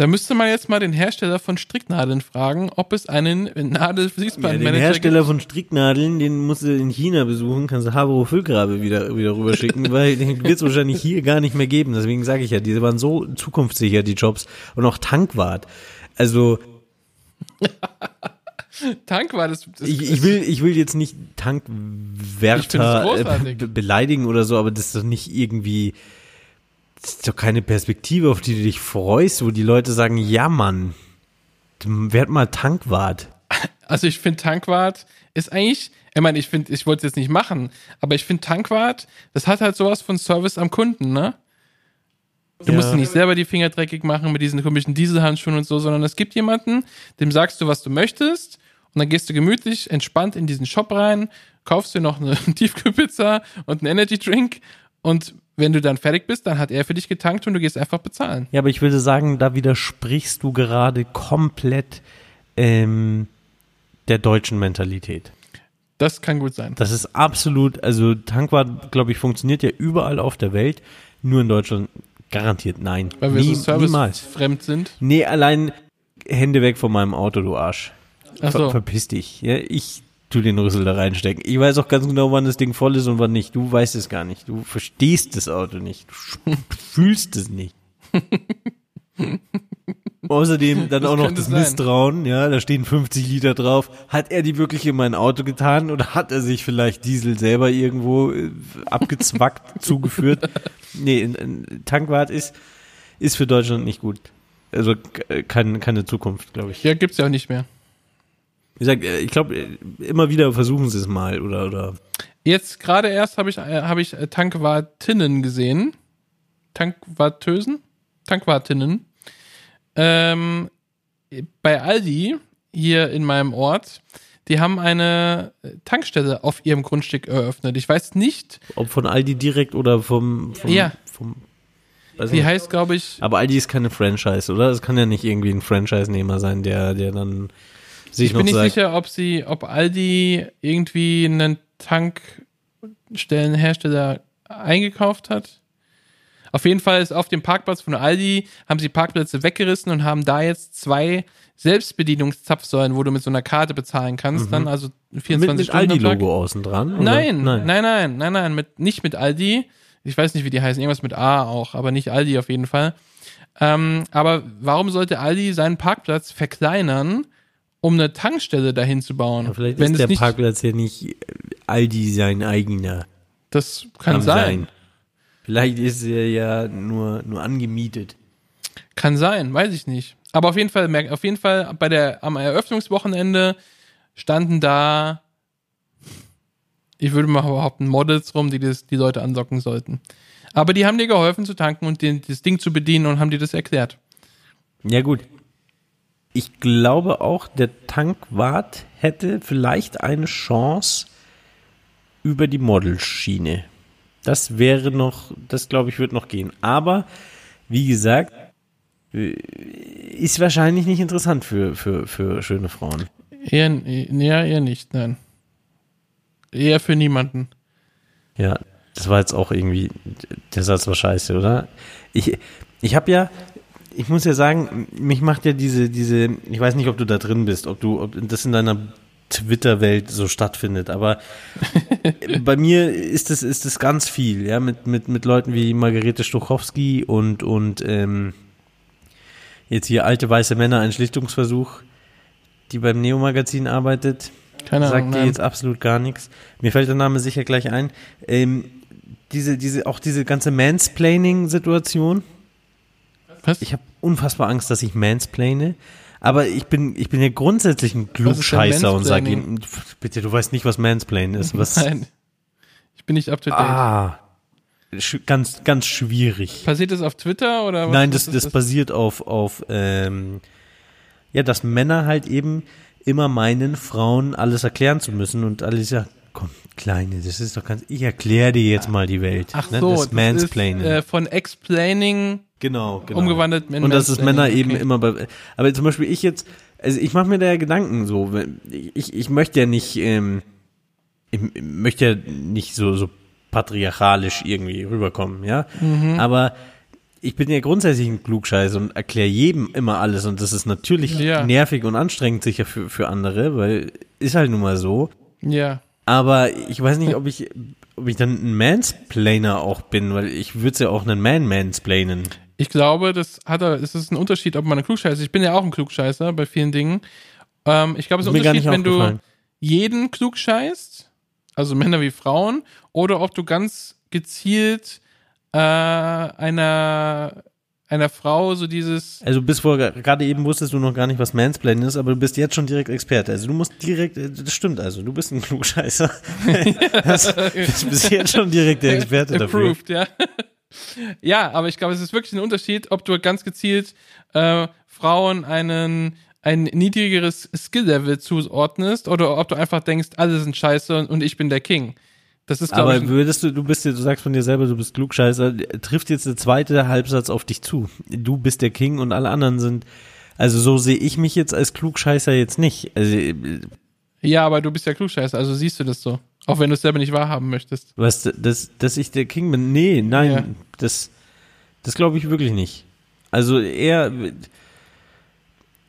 Da müsste man jetzt mal den Hersteller von Stricknadeln fragen, ob es einen Ja, den Nadelfließbandmanager Hersteller von Stricknadeln, den musst du in China besuchen, kannst du Habro Füllgrabe wieder, wieder rüberschicken, (laughs) weil den wird es wahrscheinlich hier gar nicht mehr geben. Deswegen sage ich ja, diese waren so zukunftssicher, die Jobs. Und auch Tankwart. Also (laughs) gibt. Tank war das. das ich, ich, will, ich will jetzt nicht Ich Tankwärter äh, beleidigen oder so, aber das ist doch nicht irgendwie, das ist doch keine Perspektive, auf die du dich freust, wo die Leute sagen, ja Mann, werd mal Tankwart. Also ich finde Tankwart ist eigentlich, ich meine, ich finde, ich wollte es jetzt nicht machen, aber ich finde Tankwart, das hat halt sowas von Service am Kunden, ne? Du musst Ja. dir nicht selber die Finger dreckig machen mit diesen komischen Dieselhandschuhen und so, sondern es gibt jemanden, dem sagst du, was du möchtest und dann gehst du gemütlich, entspannt in diesen Shop rein, kaufst dir noch eine (laughs) Tiefkühlpizza und einen Energy Drink und wenn du dann fertig bist, dann hat er für dich getankt und du gehst einfach bezahlen. Ja, aber ich würde sagen, da widersprichst du gerade komplett ähm, der deutschen Mentalität. Das kann gut sein. Das ist absolut, also Tankwart, glaube ich, funktioniert ja überall auf der Welt, nur in Deutschland garantiert nein. Weil wir Nie, so servicefremd sind. Nee, allein Hände weg von meinem Auto, du Arsch. Ach Ver so. verpiss dich. Ja, ich tu den Rüssel da reinstecken. Ich weiß auch ganz genau, wann das Ding voll ist und wann nicht. Du weißt es gar nicht. Du verstehst das Auto nicht. Du, du (laughs) fühlst es nicht. (laughs) Außerdem dann Das auch noch das sein. Misstrauen, ja, da stehen 50 Liter drauf. Hat er die wirklich in mein Auto getan oder hat er sich vielleicht Diesel selber irgendwo äh, abgezwackt (laughs) zugeführt? Nee, ein, Tankwart ist, ist für Deutschland nicht gut. Also k- kein, keine Zukunft, glaube ich. Ja, gibt's ja auch nicht mehr. Wie gesagt, äh, ich glaube, äh, immer wieder versuchen sie es mal oder oder Jetzt gerade erst habe ich, äh, hab ich äh, Tankwartinnen gesehen. Tankwartösen? Tankwartinnen. Ähm, bei Aldi, hier in meinem Ort, die haben eine Tankstelle auf ihrem Grundstück eröffnet. Ich weiß nicht, ob von Aldi direkt oder vom, vom Ja. vom die nicht. heißt, glaube ich, Aber Aldi ist keine Franchise, oder? Es kann ja nicht irgendwie ein Franchise-Nehmer sein, der der dann sich ich noch bin nicht sicher, ob sie, ob Aldi irgendwie einen Tankstellenhersteller eingekauft hat. Auf jeden Fall ist auf dem Parkplatz von Aldi, haben sie Parkplätze weggerissen und haben da jetzt zwei Selbstbedienungszapfsäulen, wo du mit so einer Karte bezahlen kannst, dann also 24 Mhm. mit, mit Stunden Tag. Aldi-Logo außen dran? oder? Nein, nein, nein, nein, nein, mit, nicht mit Aldi. Ich weiß nicht, wie die heißen, irgendwas mit A auch, aber nicht Aldi auf jeden Fall. Ähm, aber warum sollte Aldi seinen Parkplatz verkleinern, um eine Tankstelle dahin zu bauen? Ja, vielleicht Wenn ist der nicht, Parkplatz ja nicht Aldi sein eigener. Das kann Kann sein. Vielleicht ist er ja nur, nur angemietet. Kann sein, weiß ich nicht. Aber auf jeden Fall, auf jeden Fall bei der, am Eröffnungswochenende standen da, ich würde mal behaupten, Models rum, die das, die Leute ansocken sollten. Aber die haben dir geholfen zu tanken und den, das Ding zu bedienen und haben dir das erklärt. Ja, gut. Ich glaube auch, der Tankwart hätte vielleicht eine Chance über die Modelschiene. Das wäre noch, das glaube ich, wird noch gehen. Aber, wie gesagt, äh, ist wahrscheinlich nicht interessant für, für, für schöne Frauen. Eher, ja, eher nicht, nein. Eher für niemanden. Ja, das war jetzt auch irgendwie, der Satz war scheiße, oder? Ich, ich habe ja, ich muss ja sagen, mich macht ja diese, diese, ich weiß nicht, ob du da drin bist, ob du, ob das in deiner Twitter-Welt so stattfindet, aber (laughs) bei mir ist es, ist es ganz viel, ja, mit, mit, mit Leuten wie Margarete Stochowski und, und, ähm, jetzt hier alte weiße Männer, ein Schlichtungsversuch, die beim Neo-Magazin arbeitet. Keine Sagt Ahnung. dir Nein. jetzt absolut gar nichts. Mir fällt der Name sicher gleich ein. Ähm, diese, diese, auch diese ganze Mansplaining-Situation. Was? Ich habe unfassbar Angst, dass ich mansplaine. Aber ich bin, ich bin ja grundsätzlich ein Klugscheißer und sage ihm, bitte, du weißt nicht, was Mansplain ist. Was, (laughs) Nein. Ich bin nicht up to date. ah, ganz, ganz schwierig. Passiert das auf Twitter oder was? Nein, das, ist das basiert auf, auf ähm, ja, dass Männer halt eben immer meinen, Frauen alles erklären zu müssen und alles ja, komm, Kleine, das ist doch ganz, ich erkläre dir jetzt mal die Welt. Ach ne? so, das das ist äh, von explaining genau, genau. umgewandelt in Und dass es Männer Mansplaining, eben okay. immer bei, aber zum Beispiel ich jetzt, also ich mache mir da ja Gedanken so, ich, ich möchte ja nicht, ähm, ich möchte ja nicht so, so patriarchalisch irgendwie rüberkommen, ja, Mhm. aber ich bin ja grundsätzlich ein Klugscheiß und erkläre jedem immer alles und das ist natürlich Ja. nervig und anstrengend sicher für, für andere, weil ist halt nun mal so, Ja. aber ich weiß nicht, ob ich, ob ich dann ein Mansplainer auch bin, weil ich würde es ja auch einen Man-Mansplainen. Ich glaube, das hat er, es ist ein Unterschied, ob man ein Klugscheißer ist. Ich bin ja auch ein Klugscheißer bei vielen Dingen. Ähm, ich glaube, es ist ein Unterschied, wenn du jeden klugscheißt, also Männer wie Frauen, oder ob du ganz gezielt äh, einer, einer Frau so dieses, Also bis vor gerade eben wusstest du noch gar nicht, was Mansplaining ist, aber du bist jetzt schon direkt Experte. Also du musst direkt, äh, das stimmt also, du bist ein Klugscheißer. das, (laughs) (laughs) du bist jetzt schon direkt der Experte dafür. approved, ja. Ja, aber ich glaube, es ist wirklich ein Unterschied, ob du ganz gezielt äh, Frauen einen ein niedrigeres Skill-Level zuordnest oder ob du einfach denkst, alle sind scheiße und, ich bin der King. Das ist, glaube Aber ich, würdest du, du bist du sagst von dir selber, du bist Klugscheißer, trifft jetzt der zweite Halbsatz auf dich zu. Du bist der King und alle anderen sind, also so sehe ich mich jetzt als Klugscheißer jetzt nicht. Also, äh, ja, aber du bist ja klugscheiße, also siehst du das so. Auch wenn du es selber nicht wahrhaben möchtest. was, dass, dass ich der King bin? Nee, nein, Ja. das, das glaube ich wirklich nicht. Also eher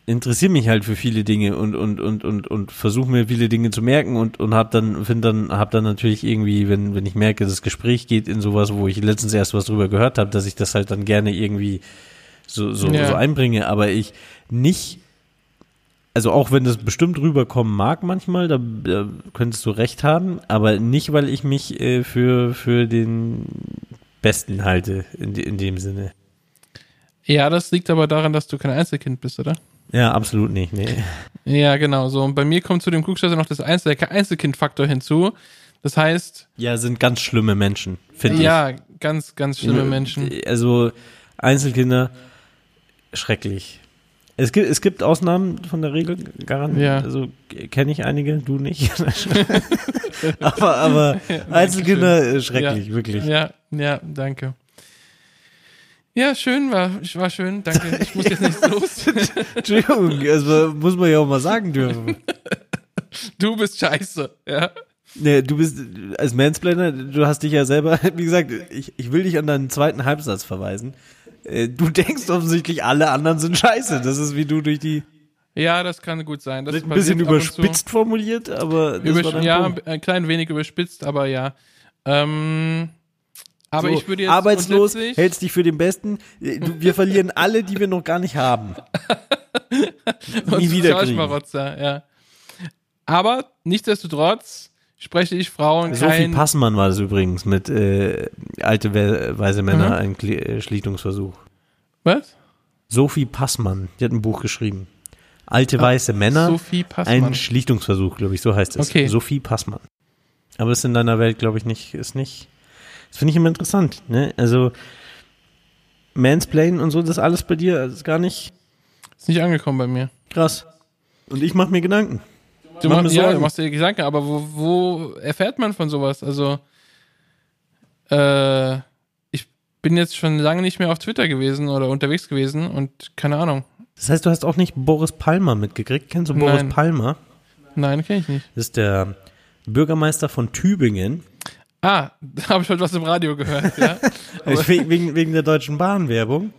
interessiere mich halt für viele Dinge und und und und und versuche mir viele Dinge zu merken und und hab dann finde dann hab dann natürlich irgendwie wenn wenn ich merke das Gespräch geht in sowas wo ich letztens erst was drüber gehört habe dass ich das halt dann gerne irgendwie so so, Ja. so einbringe aber ich nicht also auch wenn das bestimmt rüberkommen mag manchmal da, da könntest du recht haben aber nicht weil ich mich äh, für für den Besten halte in, in dem Sinne Ja, das liegt aber daran, dass du kein Einzelkind bist, oder? ja absolut nicht nee (laughs) Ja, genau. So, und bei mir kommt zu dem Klugscheißer noch das Einzel der Einzelkind-Faktor hinzu. Das heißt, Ja, sind ganz schlimme Menschen, finde ja, ganz, ganz ich. schlimme Menschen. Also Einzelkinder, schrecklich. Es gibt, es gibt Ausnahmen von der Regel, garantiert. Ja. Also kenne ich einige, du nicht. (laughs) aber aber (laughs) Einzelkinder, äh, schrecklich, wirklich. Ja, ja, danke. Ja, schön, war, war schön, danke. (laughs) Ich muss jetzt nicht los. Entschuldigung, also muss man ja auch mal sagen dürfen. Du bist scheiße, ja. Nee, du bist als Mansplainer, du hast dich ja selber, wie gesagt, ich, ich will dich an deinen zweiten Halbsatz verweisen. Äh, Du denkst offensichtlich, alle anderen sind scheiße. Das ist wie du durch die Ja, das kann gut sein. Das ein bisschen überspitzt formuliert, aber das war Übersch dein ja, Punkt. ein klein wenig überspitzt, aber ja. Ähm, aber So, ich würde jetzt arbeitslos, hältst dich für den Besten. Du, wir verlieren (laughs) alle, die wir noch gar nicht haben. (laughs) Nie wieder kriegen. Ja. Aber nichtsdestotrotz spreche ich Frauen Sophie kein Passmann war das übrigens mit äh, alte we weise Männer Mhm. ein Kli äh, Schlichtungsversuch. Was? Sophie Passmann, die hat ein Buch geschrieben. Alte weiße Männer, Sophie Passmann. ein Schlichtungsversuch, glaube ich, so heißt es. Okay. Sophie Passmann. Aber ist in deiner Welt, glaube ich, nicht, ist nicht. Das finde ich immer interessant, ne? Also Mansplain und so, das alles bei dir ist gar nicht Ist nicht angekommen bei mir. krass. Und ich mache mir Gedanken. Du, Mach ja, du machst dir Gedanken, aber wo, wo erfährt man von sowas? Also, äh, ich bin jetzt schon lange nicht mehr auf Twitter gewesen oder unterwegs gewesen und keine Ahnung. Das heißt, du hast auch nicht Boris Palmer mitgekriegt. Kennst du Boris Nein. Palmer? Nein, kenne ich nicht. Das ist der Bürgermeister von Tübingen. Ah, (laughs) da habe ich heute was im Radio gehört, ja. (laughs) Wegen, wegen, wegen der Deutschen Bahnwerbung.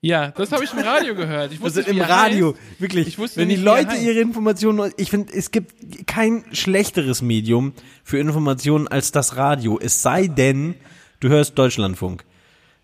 Ja, das habe ich im Radio gehört. Ich wusste Also nicht, im Radio, heißt. wirklich. Ich wusste wenn die nicht, Leute ihre Informationen, ich finde, es gibt kein schlechteres Medium für Informationen als das Radio. Es sei denn, du hörst Deutschlandfunk.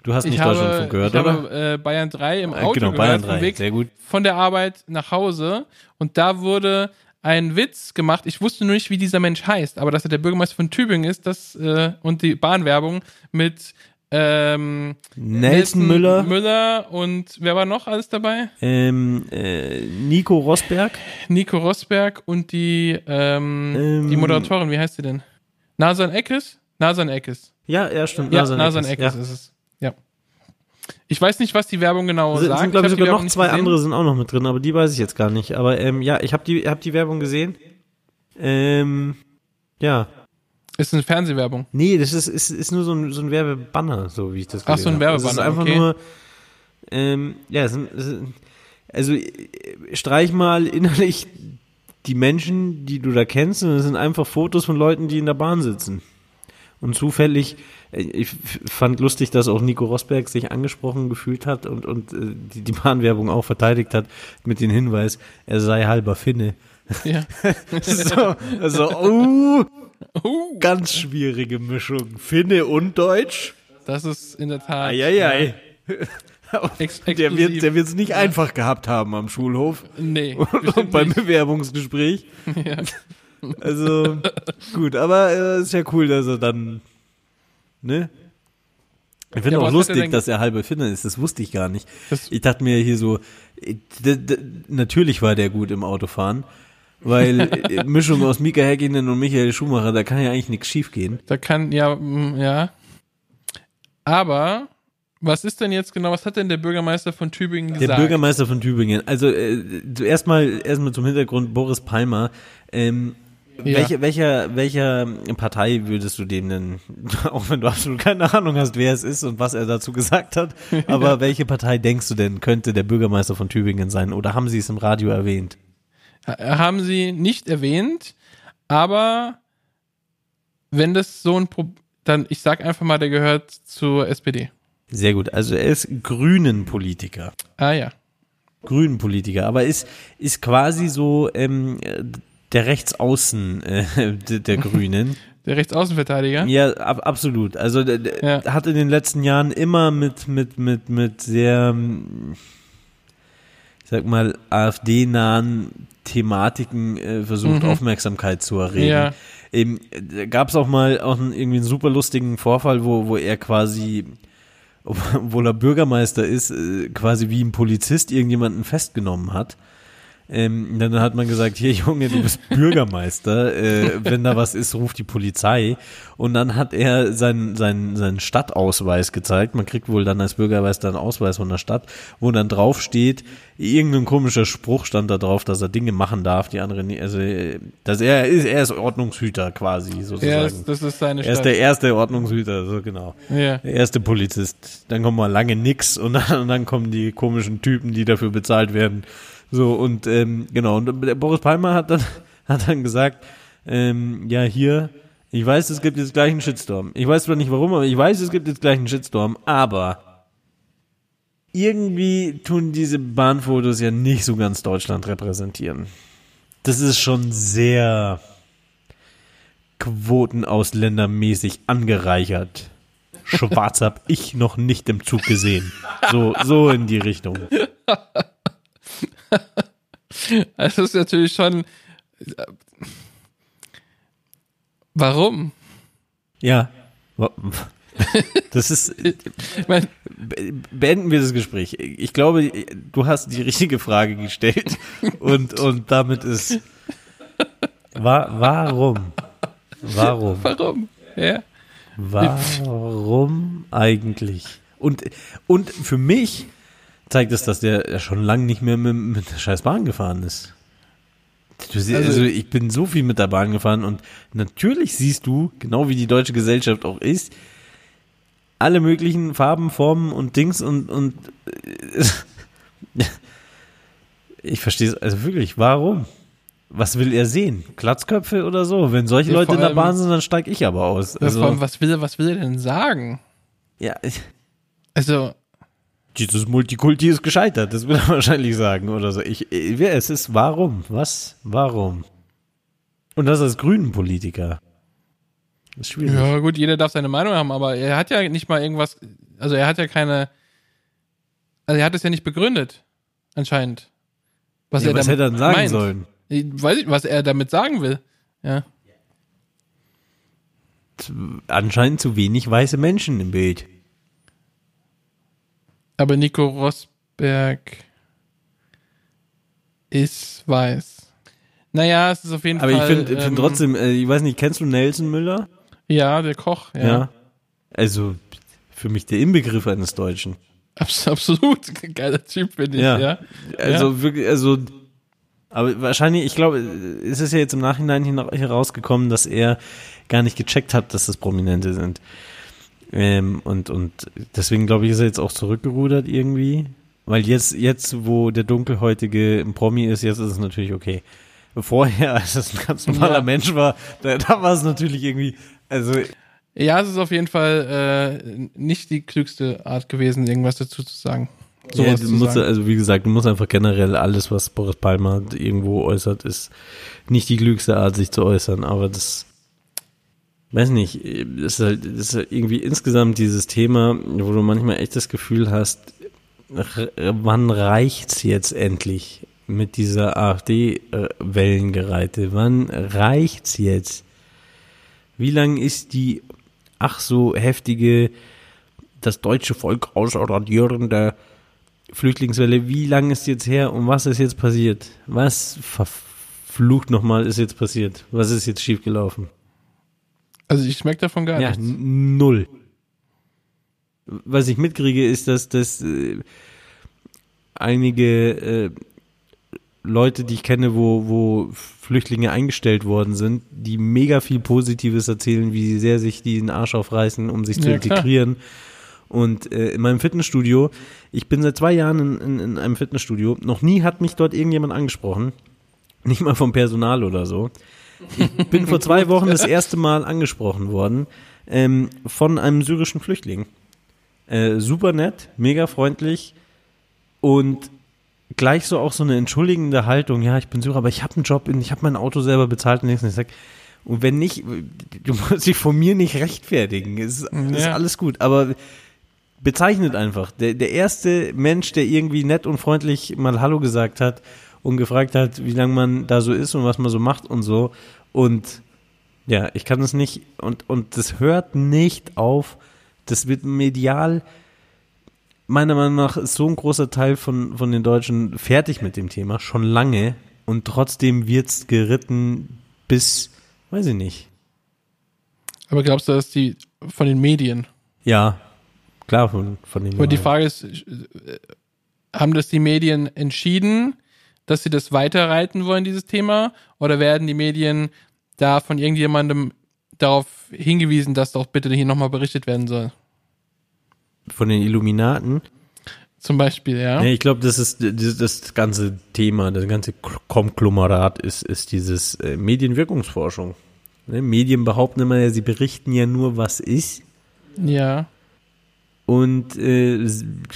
Du hast Ich nicht habe, Deutschlandfunk gehört, ich oder? habe äh, Bayern 3 im Äh, Auto genau, gehört, Bayern vom 3, Weg sehr gut. von der Arbeit nach Hause und da wurde ein Witz gemacht. Ich wusste nur nicht, wie dieser Mensch heißt, aber dass er der Bürgermeister von Tübingen ist, das äh, und die Bahnwerbung mit ähm, Nelson Müller, Müller und wer war noch alles dabei? ähm, äh, Nico Rosberg. Nico Rosberg und die ähm, Ähm. die Moderatorin, wie heißt sie denn? Nasan Eckes? Nasan Eckes. Ja, ja, stimmt. Ja, Nasan Nasan Eckes, ja. ist es. Ja. Ich weiß nicht, was die Werbung genau Sind, sagt. sind glaube ich, sogar noch zwei gesehen. andere sind auch noch mit drin, aber die weiß ich jetzt gar nicht. Aber ähm, ja, ich habe die, hab die Werbung gesehen. Ähm, ja. Ist eine Fernsehwerbung. Nee, das ist, ist, ist nur so ein, so ein Werbebanner, so wie ich das Ach, so ein gelesen habe. Das ist Werbebanner, einfach okay. nur, ähm, ja, es sind, es also äh, streich mal innerlich die Menschen, die du da kennst, und es sind einfach Fotos von Leuten, die in der Bahn sitzen. Und zufällig, äh, ich fand lustig, dass auch Nico Rosberg sich angesprochen gefühlt hat und, und äh, die, die Bahnwerbung auch verteidigt hat mit dem Hinweis, er sei halber Finne. Ja. (laughs) So, also, oh, Uh, ganz schwierige Mischung. Finne und Deutsch. das ist in der Tat. Eieiei. (laughs) Ex Der wird wird's nicht einfach gehabt haben am Schulhof Nee, (laughs) und beim nicht. Bewerbungsgespräch. (laughs) Ja. Also gut, aber äh, ist ja cool, dass er dann ne? Ich finde Ja, auch lustig, dass er halbe Finne ist. Das wusste ich gar nicht. Ich dachte mir hier so, äh, natürlich war der gut im Autofahren, weil äh, Mischung aus Mika Häkkinen und Michael Schumacher, da kann ja eigentlich nichts schief gehen. Da kann, ja, mm, ja. Aber Was ist denn jetzt genau, was hat denn der Bürgermeister von Tübingen gesagt? Der Bürgermeister von Tübingen. Also äh, zuerst mal erstmal zum Hintergrund Boris Palmer. Ähm, Ja. welche, welcher, welcher Partei würdest du dem denn, (laughs) auch wenn du absolut keine Ahnung hast, wer es ist und was er dazu gesagt hat, (laughs) aber welche Partei denkst du denn, könnte der Bürgermeister von Tübingen sein? Oder haben sie es im Radio erwähnt? Ha- Haben sie nicht erwähnt, aber wenn das so ein Pro dann, ich sag einfach mal, der gehört zur SPD. Sehr gut. Also er ist Grünen-Politiker. Ah ja. Grünen-Politiker, aber ist, ist quasi so ähm, der Rechtsaußen äh, der, Grünen. (laughs) Der Rechtsaußenverteidiger. Ja, ab, absolut. Also der, der Ja. hat in den letzten Jahren immer mit mit mit mit sehr ich sag mal AfD-nahen Thematiken äh, versucht Mhm. Aufmerksamkeit zu erregen. Ja. Eben gab es auch mal auch einen, irgendwie einen super lustigen Vorfall, wo wo er quasi (laughs) obwohl er Bürgermeister ist, äh, quasi wie ein Polizist irgendjemanden festgenommen hat. Ähm, dann hat man gesagt, hier Junge, du bist Bürgermeister, äh, wenn da was ist, ruf die Polizei. Und dann hat er seinen, seinen, seinen Stadtausweis gezeigt. Man kriegt wohl dann als Bürgermeister einen Ausweis von der Stadt, wo dann drauf steht, irgendein komischer Spruch stand da drauf, dass er Dinge machen darf, die anderen nie, also, äh, dass er ist, er ist Ordnungshüter quasi, sozusagen. das, das ist seine er ist Stadt. der erste Ordnungshüter, so genau. ja. Der erste Polizist. Dann kommen mal lange nix und dann, und dann kommen die komischen Typen, die dafür bezahlt werden. So, und ähm, genau, und Boris Palmer hat dann, (laughs) hat dann gesagt, ähm, ja, hier, ich weiß, es gibt jetzt gleich einen Shitstorm. Ich weiß zwar nicht warum, aber ich weiß, es gibt jetzt gleich einen Shitstorm, aber irgendwie tun diese Bahnfotos ja nicht so ganz Deutschland repräsentieren. Das ist schon sehr quotenausländermäßig angereichert. Schwarz hab ich noch nicht im Zug gesehen. So, so in die Richtung. (laughs) (laughs) Also das ist natürlich schon. Warum? Ja. (laughs) Das ist, beenden wir das Gespräch. Ich glaube, du hast die richtige Frage gestellt und, und damit ist, wa warum? Warum? warum? Ja. Warum eigentlich? Und, und für mich zeigt es, dass der schon lange nicht mehr mit, mit der scheiß Bahn gefahren ist. Also, Also- ich bin so viel mit der Bahn gefahren und natürlich siehst du, genau wie die deutsche Gesellschaft auch ist, alle möglichen Farben, Formen und Dings und, und äh, (laughs) ich verstehe es, also wirklich, warum? Was will er sehen? Glatzköpfe oder so? Wenn solche Ja, Leute vor in der allem- Bahn sind, dann steige ich aber aus. Ja, Also, vor allem, was will er, was will er denn sagen? ja, Also, dieses Multikulti ist gescheitert, das will er (laughs) wahrscheinlich sagen oder so. Ich, ich, es ist warum? Was? Warum? Und das als Grünen-Politiker. Das ist schwierig. ja gut, jeder darf seine Meinung haben, aber er hat ja nicht mal irgendwas, also er hat ja keine, also er hat es ja nicht begründet, anscheinend. Was Ja, er was er dann sagen meint. sollen? Ich weiß nicht, was er damit sagen will. Ja. Anscheinend zu wenig weiße Menschen im Bild. Aber Nico Rosberg ist weiß. Naja, es ist auf jeden Aber Fall. ich finde ähm, find trotzdem, äh, ich weiß nicht, kennst du Nelson Müller? Ja, der Koch, ja. Also für mich der Inbegriff eines Deutschen. Abs absolut. (laughs) Geiler Typ, finde ich, ja. Ja. Also wirklich, also aber wahrscheinlich, ich glaube, es ist ja jetzt im Nachhinein herausgekommen, dass er gar nicht gecheckt hat, dass das Prominente sind. Ähm, und, und deswegen glaube ich, ist er jetzt auch zurückgerudert irgendwie. Weil jetzt, jetzt, wo der Dunkelhäutige ein Promi ist, jetzt ist es natürlich okay. Vorher, (laughs) als es ein ganz normaler Ja. Mensch war, da, da war es natürlich irgendwie, also Ja, es ist auf jeden Fall äh, nicht die klügste Art gewesen, irgendwas dazu zu sagen. Ja, du musst, sagen. also wie gesagt, du musst einfach generell alles, was Boris Palmer irgendwo äußert, ist nicht die klügste Art, sich zu äußern, aber das, weiß nicht, das ist halt, das ist halt irgendwie insgesamt dieses Thema, wo du manchmal echt das Gefühl hast, wann reicht's jetzt endlich mit dieser AfD-Wellengereite? Wann reicht's jetzt? Wie lang ist die ach so heftige das deutsche Volk ausradierende Flüchtlingswelle, wie lange ist jetzt her und was ist jetzt passiert? Was verflucht nochmal ist jetzt passiert? Was ist jetzt schiefgelaufen? Also ich schmecke davon gar Ja, nichts. null. was ich mitkriege, ist, dass dass äh, einige äh, Leute, die ich kenne, wo, wo Flüchtlinge eingestellt worden sind, die mega viel Positives erzählen, wie sehr sich die den Arsch aufreißen, um sich zu Ja, klar. integrieren. Und äh, in meinem Fitnessstudio, ich bin seit zwei Jahren in, in, in einem Fitnessstudio, noch nie hat mich dort irgendjemand angesprochen. Nicht mal vom Personal oder so. Ich bin vor zwei Wochen das erste Mal angesprochen worden ähm, von einem syrischen Flüchtling. Äh, super nett, mega freundlich und gleich so auch so eine entschuldigende Haltung. Ja, ich bin Syrer, aber ich habe einen Job, ich habe mein Auto selber bezahlt und nichts. Und ich sag, und wenn nicht, du musst dich von mir nicht rechtfertigen. Es ist, ist Ja. alles gut, aber bezeichnet einfach. Der, der erste Mensch, der irgendwie nett und freundlich mal Hallo gesagt hat und gefragt hat, wie lange man da so ist und was man so macht und so. Und ja, ich kann es nicht, und, und das hört nicht auf. Das wird medial, meiner Meinung nach, ist so ein großer Teil von, von den Deutschen fertig mit dem Thema, schon lange. Und trotzdem wird's geritten bis, weiß ich nicht. Aber glaubst du, dass die von den Medien? Ja, klar, von, von den Aber die Frage ist, äh, haben das die Medien entschieden, dass sie das weiterreiten wollen, dieses Thema? Oder werden die Medien da von irgendjemandem darauf hingewiesen, dass doch bitte hier nochmal berichtet werden soll? von den Illuminaten. Zum Beispiel, ja. Nee, ich glaube, das ist das, das ganze Thema, das ganze Konglomerat ist, ist dieses äh, Medienwirkungsforschung. Ne? Medien behaupten immer, ja, sie berichten ja nur, was ist. Ja. Und äh,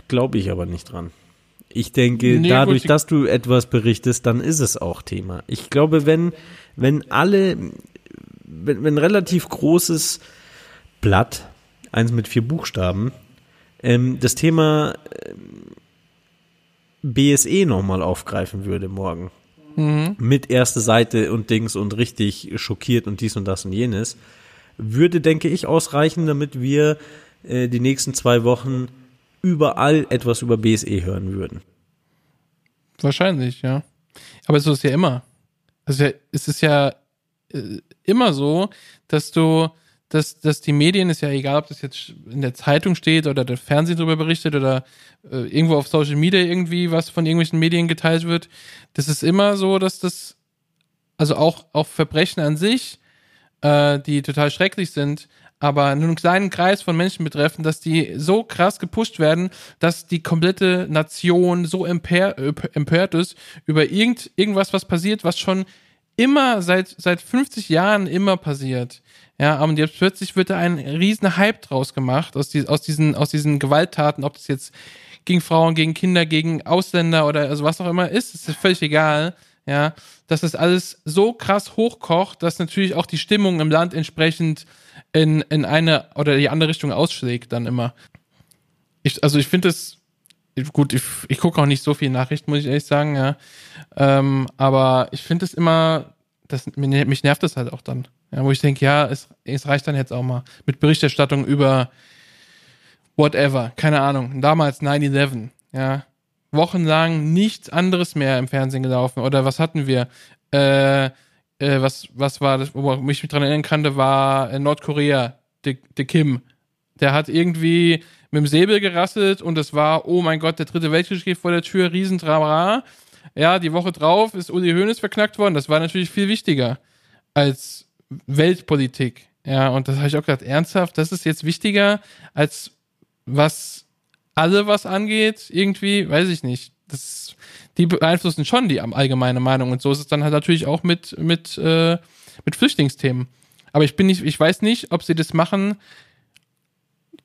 glaube ich aber nicht dran. Ich denke, Nee, dadurch, gut, dass du etwas berichtest, dann ist es auch Thema. Ich glaube, wenn, wenn alle, wenn, wenn ein relativ großes Blatt, eins mit vier Buchstaben, ähm, das Thema ähm, BSE nochmal aufgreifen würde morgen. Mhm. Mit erste Seite und Dings und richtig schockiert und dies und das und jenes, würde, denke ich, ausreichen, damit wir äh, die nächsten zwei Wochen überall etwas über BSE hören würden. Wahrscheinlich, ja. Aber so ist ja immer. Also es ist ja äh, immer so, dass du, dass, dass die Medien, ist ja egal, ob das jetzt in der Zeitung steht oder der Fernsehen darüber berichtet oder äh, irgendwo auf Social Media irgendwie was von irgendwelchen Medien geteilt wird, das ist immer so, dass das, also auch, auch Verbrechen an sich, äh, die total schrecklich sind, aber nur einen kleinen Kreis von Menschen betreffen, dass die so krass gepusht werden, dass die komplette Nation so emper, äh, empört ist über irgend, irgendwas, was passiert, was schon immer seit, seit 50 Jahren immer passiert. Ja, und jetzt plötzlich wird da ein riesen Hype draus gemacht aus, die, aus, diesen, aus diesen Gewalttaten, ob das jetzt gegen Frauen, gegen Kinder, gegen Ausländer oder also was auch immer ist, ist völlig egal. Ja, dass das alles so krass hochkocht, dass natürlich auch die Stimmung im Land entsprechend in, in eine oder die andere Richtung ausschlägt dann immer. Ich, also ich finde es, gut, ich, ich gucke auch nicht so viel Nachrichten, muss ich ehrlich sagen, ja. Ähm, aber ich finde es immer, das, mich nervt das halt auch dann. Ja, wo ich denke, ja, es, es reicht dann jetzt auch mal mit Berichterstattung über whatever, keine Ahnung, damals 9-11, ja. Wochenlang nichts anderes mehr im Fernsehen gelaufen. Oder was hatten wir? Äh, äh, was, was war das, wo ich mich dran erinnern kannte, war äh, Nordkorea, der de Kim. Der hat irgendwie mit dem Säbel gerasselt und es war, oh mein Gott, der dritte Weltkrieg steht vor der Tür, Riesentrara. Ja, die Woche drauf ist Uli Hoeneß verknackt worden. Das war natürlich viel wichtiger als Weltpolitik. Ja, und das habe ich auch gedacht, ernsthaft, das ist jetzt wichtiger als was alle was angeht, irgendwie, weiß ich nicht. Das, die beeinflussen schon die allgemeine Meinung und so ist es dann halt natürlich auch mit, mit, äh, mit Flüchtlingsthemen. Aber ich bin nicht, ich weiß nicht, ob sie das machen.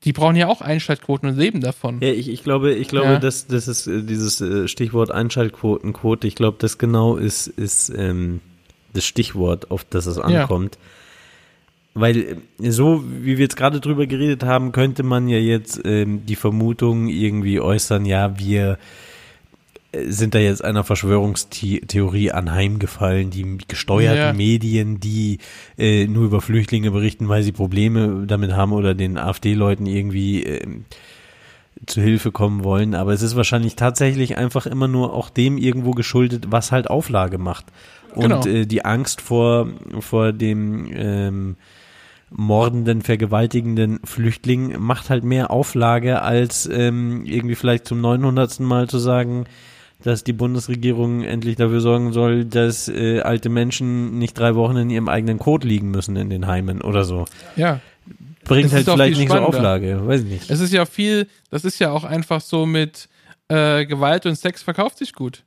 Die brauchen ja auch Einschaltquoten und leben davon. Ja, ich, ich glaube, ich glaube, Ja. dass das ist äh, dieses äh, Stichwort Einschaltquotenquote. Ich glaube, das genau ist ist ähm, das Stichwort, auf das es ankommt. Weil äh, so, wie wir jetzt gerade drüber geredet haben, könnte man ja jetzt ähm, die Vermutung irgendwie äußern, ja, wir sind da jetzt einer Verschwörungstheorie anheimgefallen, die gesteuerten Ja. Medien, die äh, nur über Flüchtlinge berichten, weil sie Probleme damit haben oder den AfD-Leuten irgendwie ähm, zu Hilfe kommen wollen. Aber es ist wahrscheinlich tatsächlich einfach immer nur auch dem irgendwo geschuldet, was halt Auflage macht. Und Genau. äh, die Angst vor, vor dem ähm, mordenden, vergewaltigenden Flüchtling macht halt mehr Auflage, als ähm, irgendwie vielleicht zum 900. Mal zu sagen, dass die Bundesregierung endlich dafür sorgen soll, dass äh, alte Menschen nicht drei Wochen in ihrem eigenen Kot liegen müssen in den Heimen oder so. Ja. Bringt Es halt vielleicht viel nicht so. Auflage, weiß ich nicht. Es ist ja viel, das ist ja auch einfach so mit äh, Gewalt und Sex verkauft sich gut.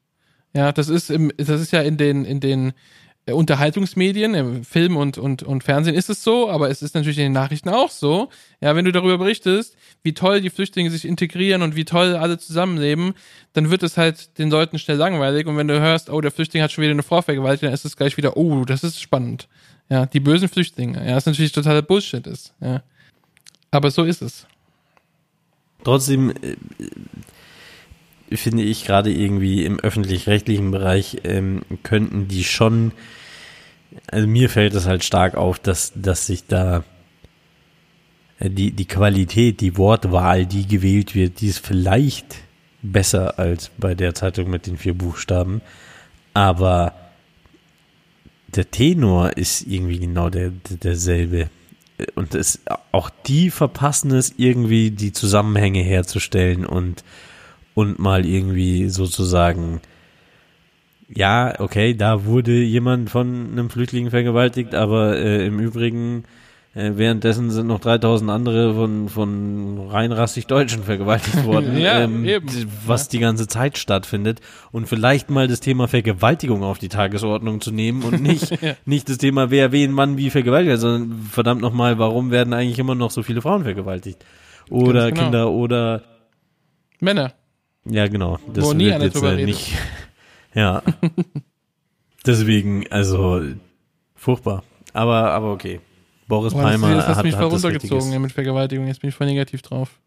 Ja, das ist im, das ist ja in den, in den Unterhaltungsmedien, im Film und, und, und Fernsehen ist es so, aber es ist natürlich in den Nachrichten auch so. Ja, wenn du darüber berichtest, wie toll die Flüchtlinge sich integrieren und wie toll alle zusammenleben, dann wird es halt den Leuten schnell langweilig. Und wenn du hörst, oh, der Flüchtling hat schon wieder eine Frau vergewaltigt, dann ist es gleich wieder, oh, das ist spannend. Ja, die bösen Flüchtlinge. Ja, was natürlich totaler Bullshit ist. Ja. Aber so ist es. Trotzdem äh, finde ich gerade irgendwie im öffentlich-rechtlichen Bereich ähm, könnten die schon, also mir fällt es halt stark auf, dass, dass sich da äh, die, die Qualität, die Wortwahl, die gewählt wird, die ist vielleicht besser als bei der Zeitung mit den vier Buchstaben, aber der Tenor ist irgendwie genau der, der derselbe. Und es, auch die verpassen es irgendwie, die Zusammenhänge herzustellen und, und mal irgendwie sozusagen, ja, okay, da wurde jemand von einem Flüchtling vergewaltigt, aber äh, im Übrigen äh, währenddessen sind noch 3000 andere von, von rein rassig Deutschen vergewaltigt (laughs) worden, Ja, ähm, was die ganze Zeit stattfindet. Und vielleicht mal das Thema Vergewaltigung auf die Tagesordnung zu nehmen und (laughs) nicht, nicht das Thema, wer wen Mann wie vergewaltigt, sondern verdammt nochmal, warum werden eigentlich immer noch so viele Frauen vergewaltigt? Oder genau. Kinder oder Männer. Ja, genau. Das Wo nie wird jetzt äh, nicht. (laughs) Ja. Deswegen, also furchtbar. Aber, aber okay. Boris Boah, das, Palmer das hast hat, mich voll hat das runtergezogen ja, mit Vergewaltigung. Jetzt bin ich voll negativ drauf.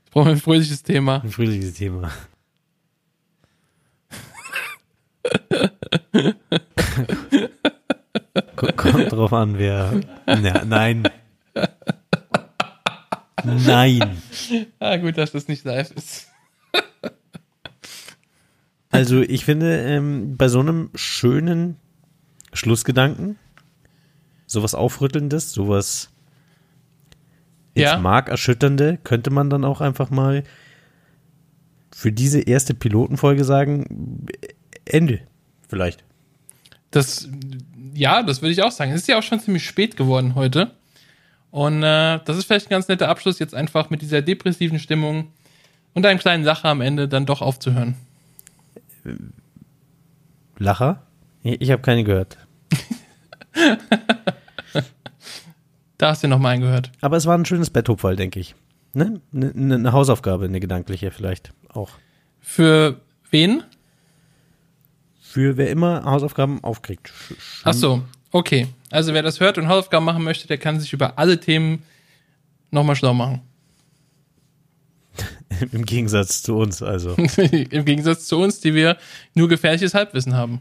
Jetzt brauchen wir ein fröhliches Thema. ein fröhliches Thema. (laughs) Ko- Kommt drauf an, wer. Ja, nein. Nein. Ah, gut, dass das nicht live ist. (laughs) Also ich finde, ähm, bei so einem schönen Schlussgedanken, sowas Aufrüttelndes, sowas ins Ja. Mark erschütternde, könnte man dann auch einfach mal für diese erste Pilotenfolge sagen, Ende. Vielleicht. Das, ja, das würde ich auch sagen. Es ist ja auch schon ziemlich spät geworden heute. Und äh, das ist vielleicht ein ganz netter Abschluss, jetzt einfach mit dieser depressiven Stimmung und einem kleinen Sache am Ende dann doch aufzuhören. Lacher? Ich, habe keine gehört. (laughs) Da hast du noch mal eingehört. Aber es war ein schönes Betthupferl, denke ich. Ne? Ne- ne- Eine Hausaufgabe, eine gedankliche vielleicht auch. Für wen? Für wer immer Hausaufgaben aufkriegt. Sch- Ach so, okay. Also wer das hört und Hausaufgaben machen möchte, der kann sich über alle Themen nochmal schlau machen. (laughs) Im Gegensatz zu uns, also. (laughs) Im Gegensatz zu uns, die wir nur gefährliches Halbwissen haben.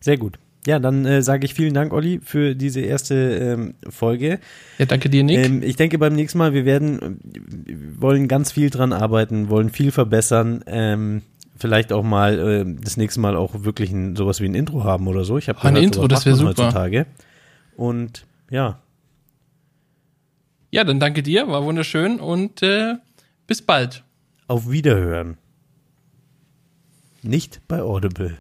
Sehr gut. Ja, dann äh, sage ich vielen Dank, Olli, für diese erste ähm, Folge. Ja, danke dir, Nick. Ähm, ich denke beim nächsten Mal, wir werden, äh, wollen ganz viel dran arbeiten, wollen viel verbessern. Ähm, vielleicht auch mal äh, das nächste Mal auch wirklich ein, sowas wie ein Intro haben oder so. Ich habe Oh, ein Intro, das wär super. heutzutage. Und ja, ja, dann danke dir, war wunderschön und äh, bis bald. auf Wiederhören. Nicht bei Audible.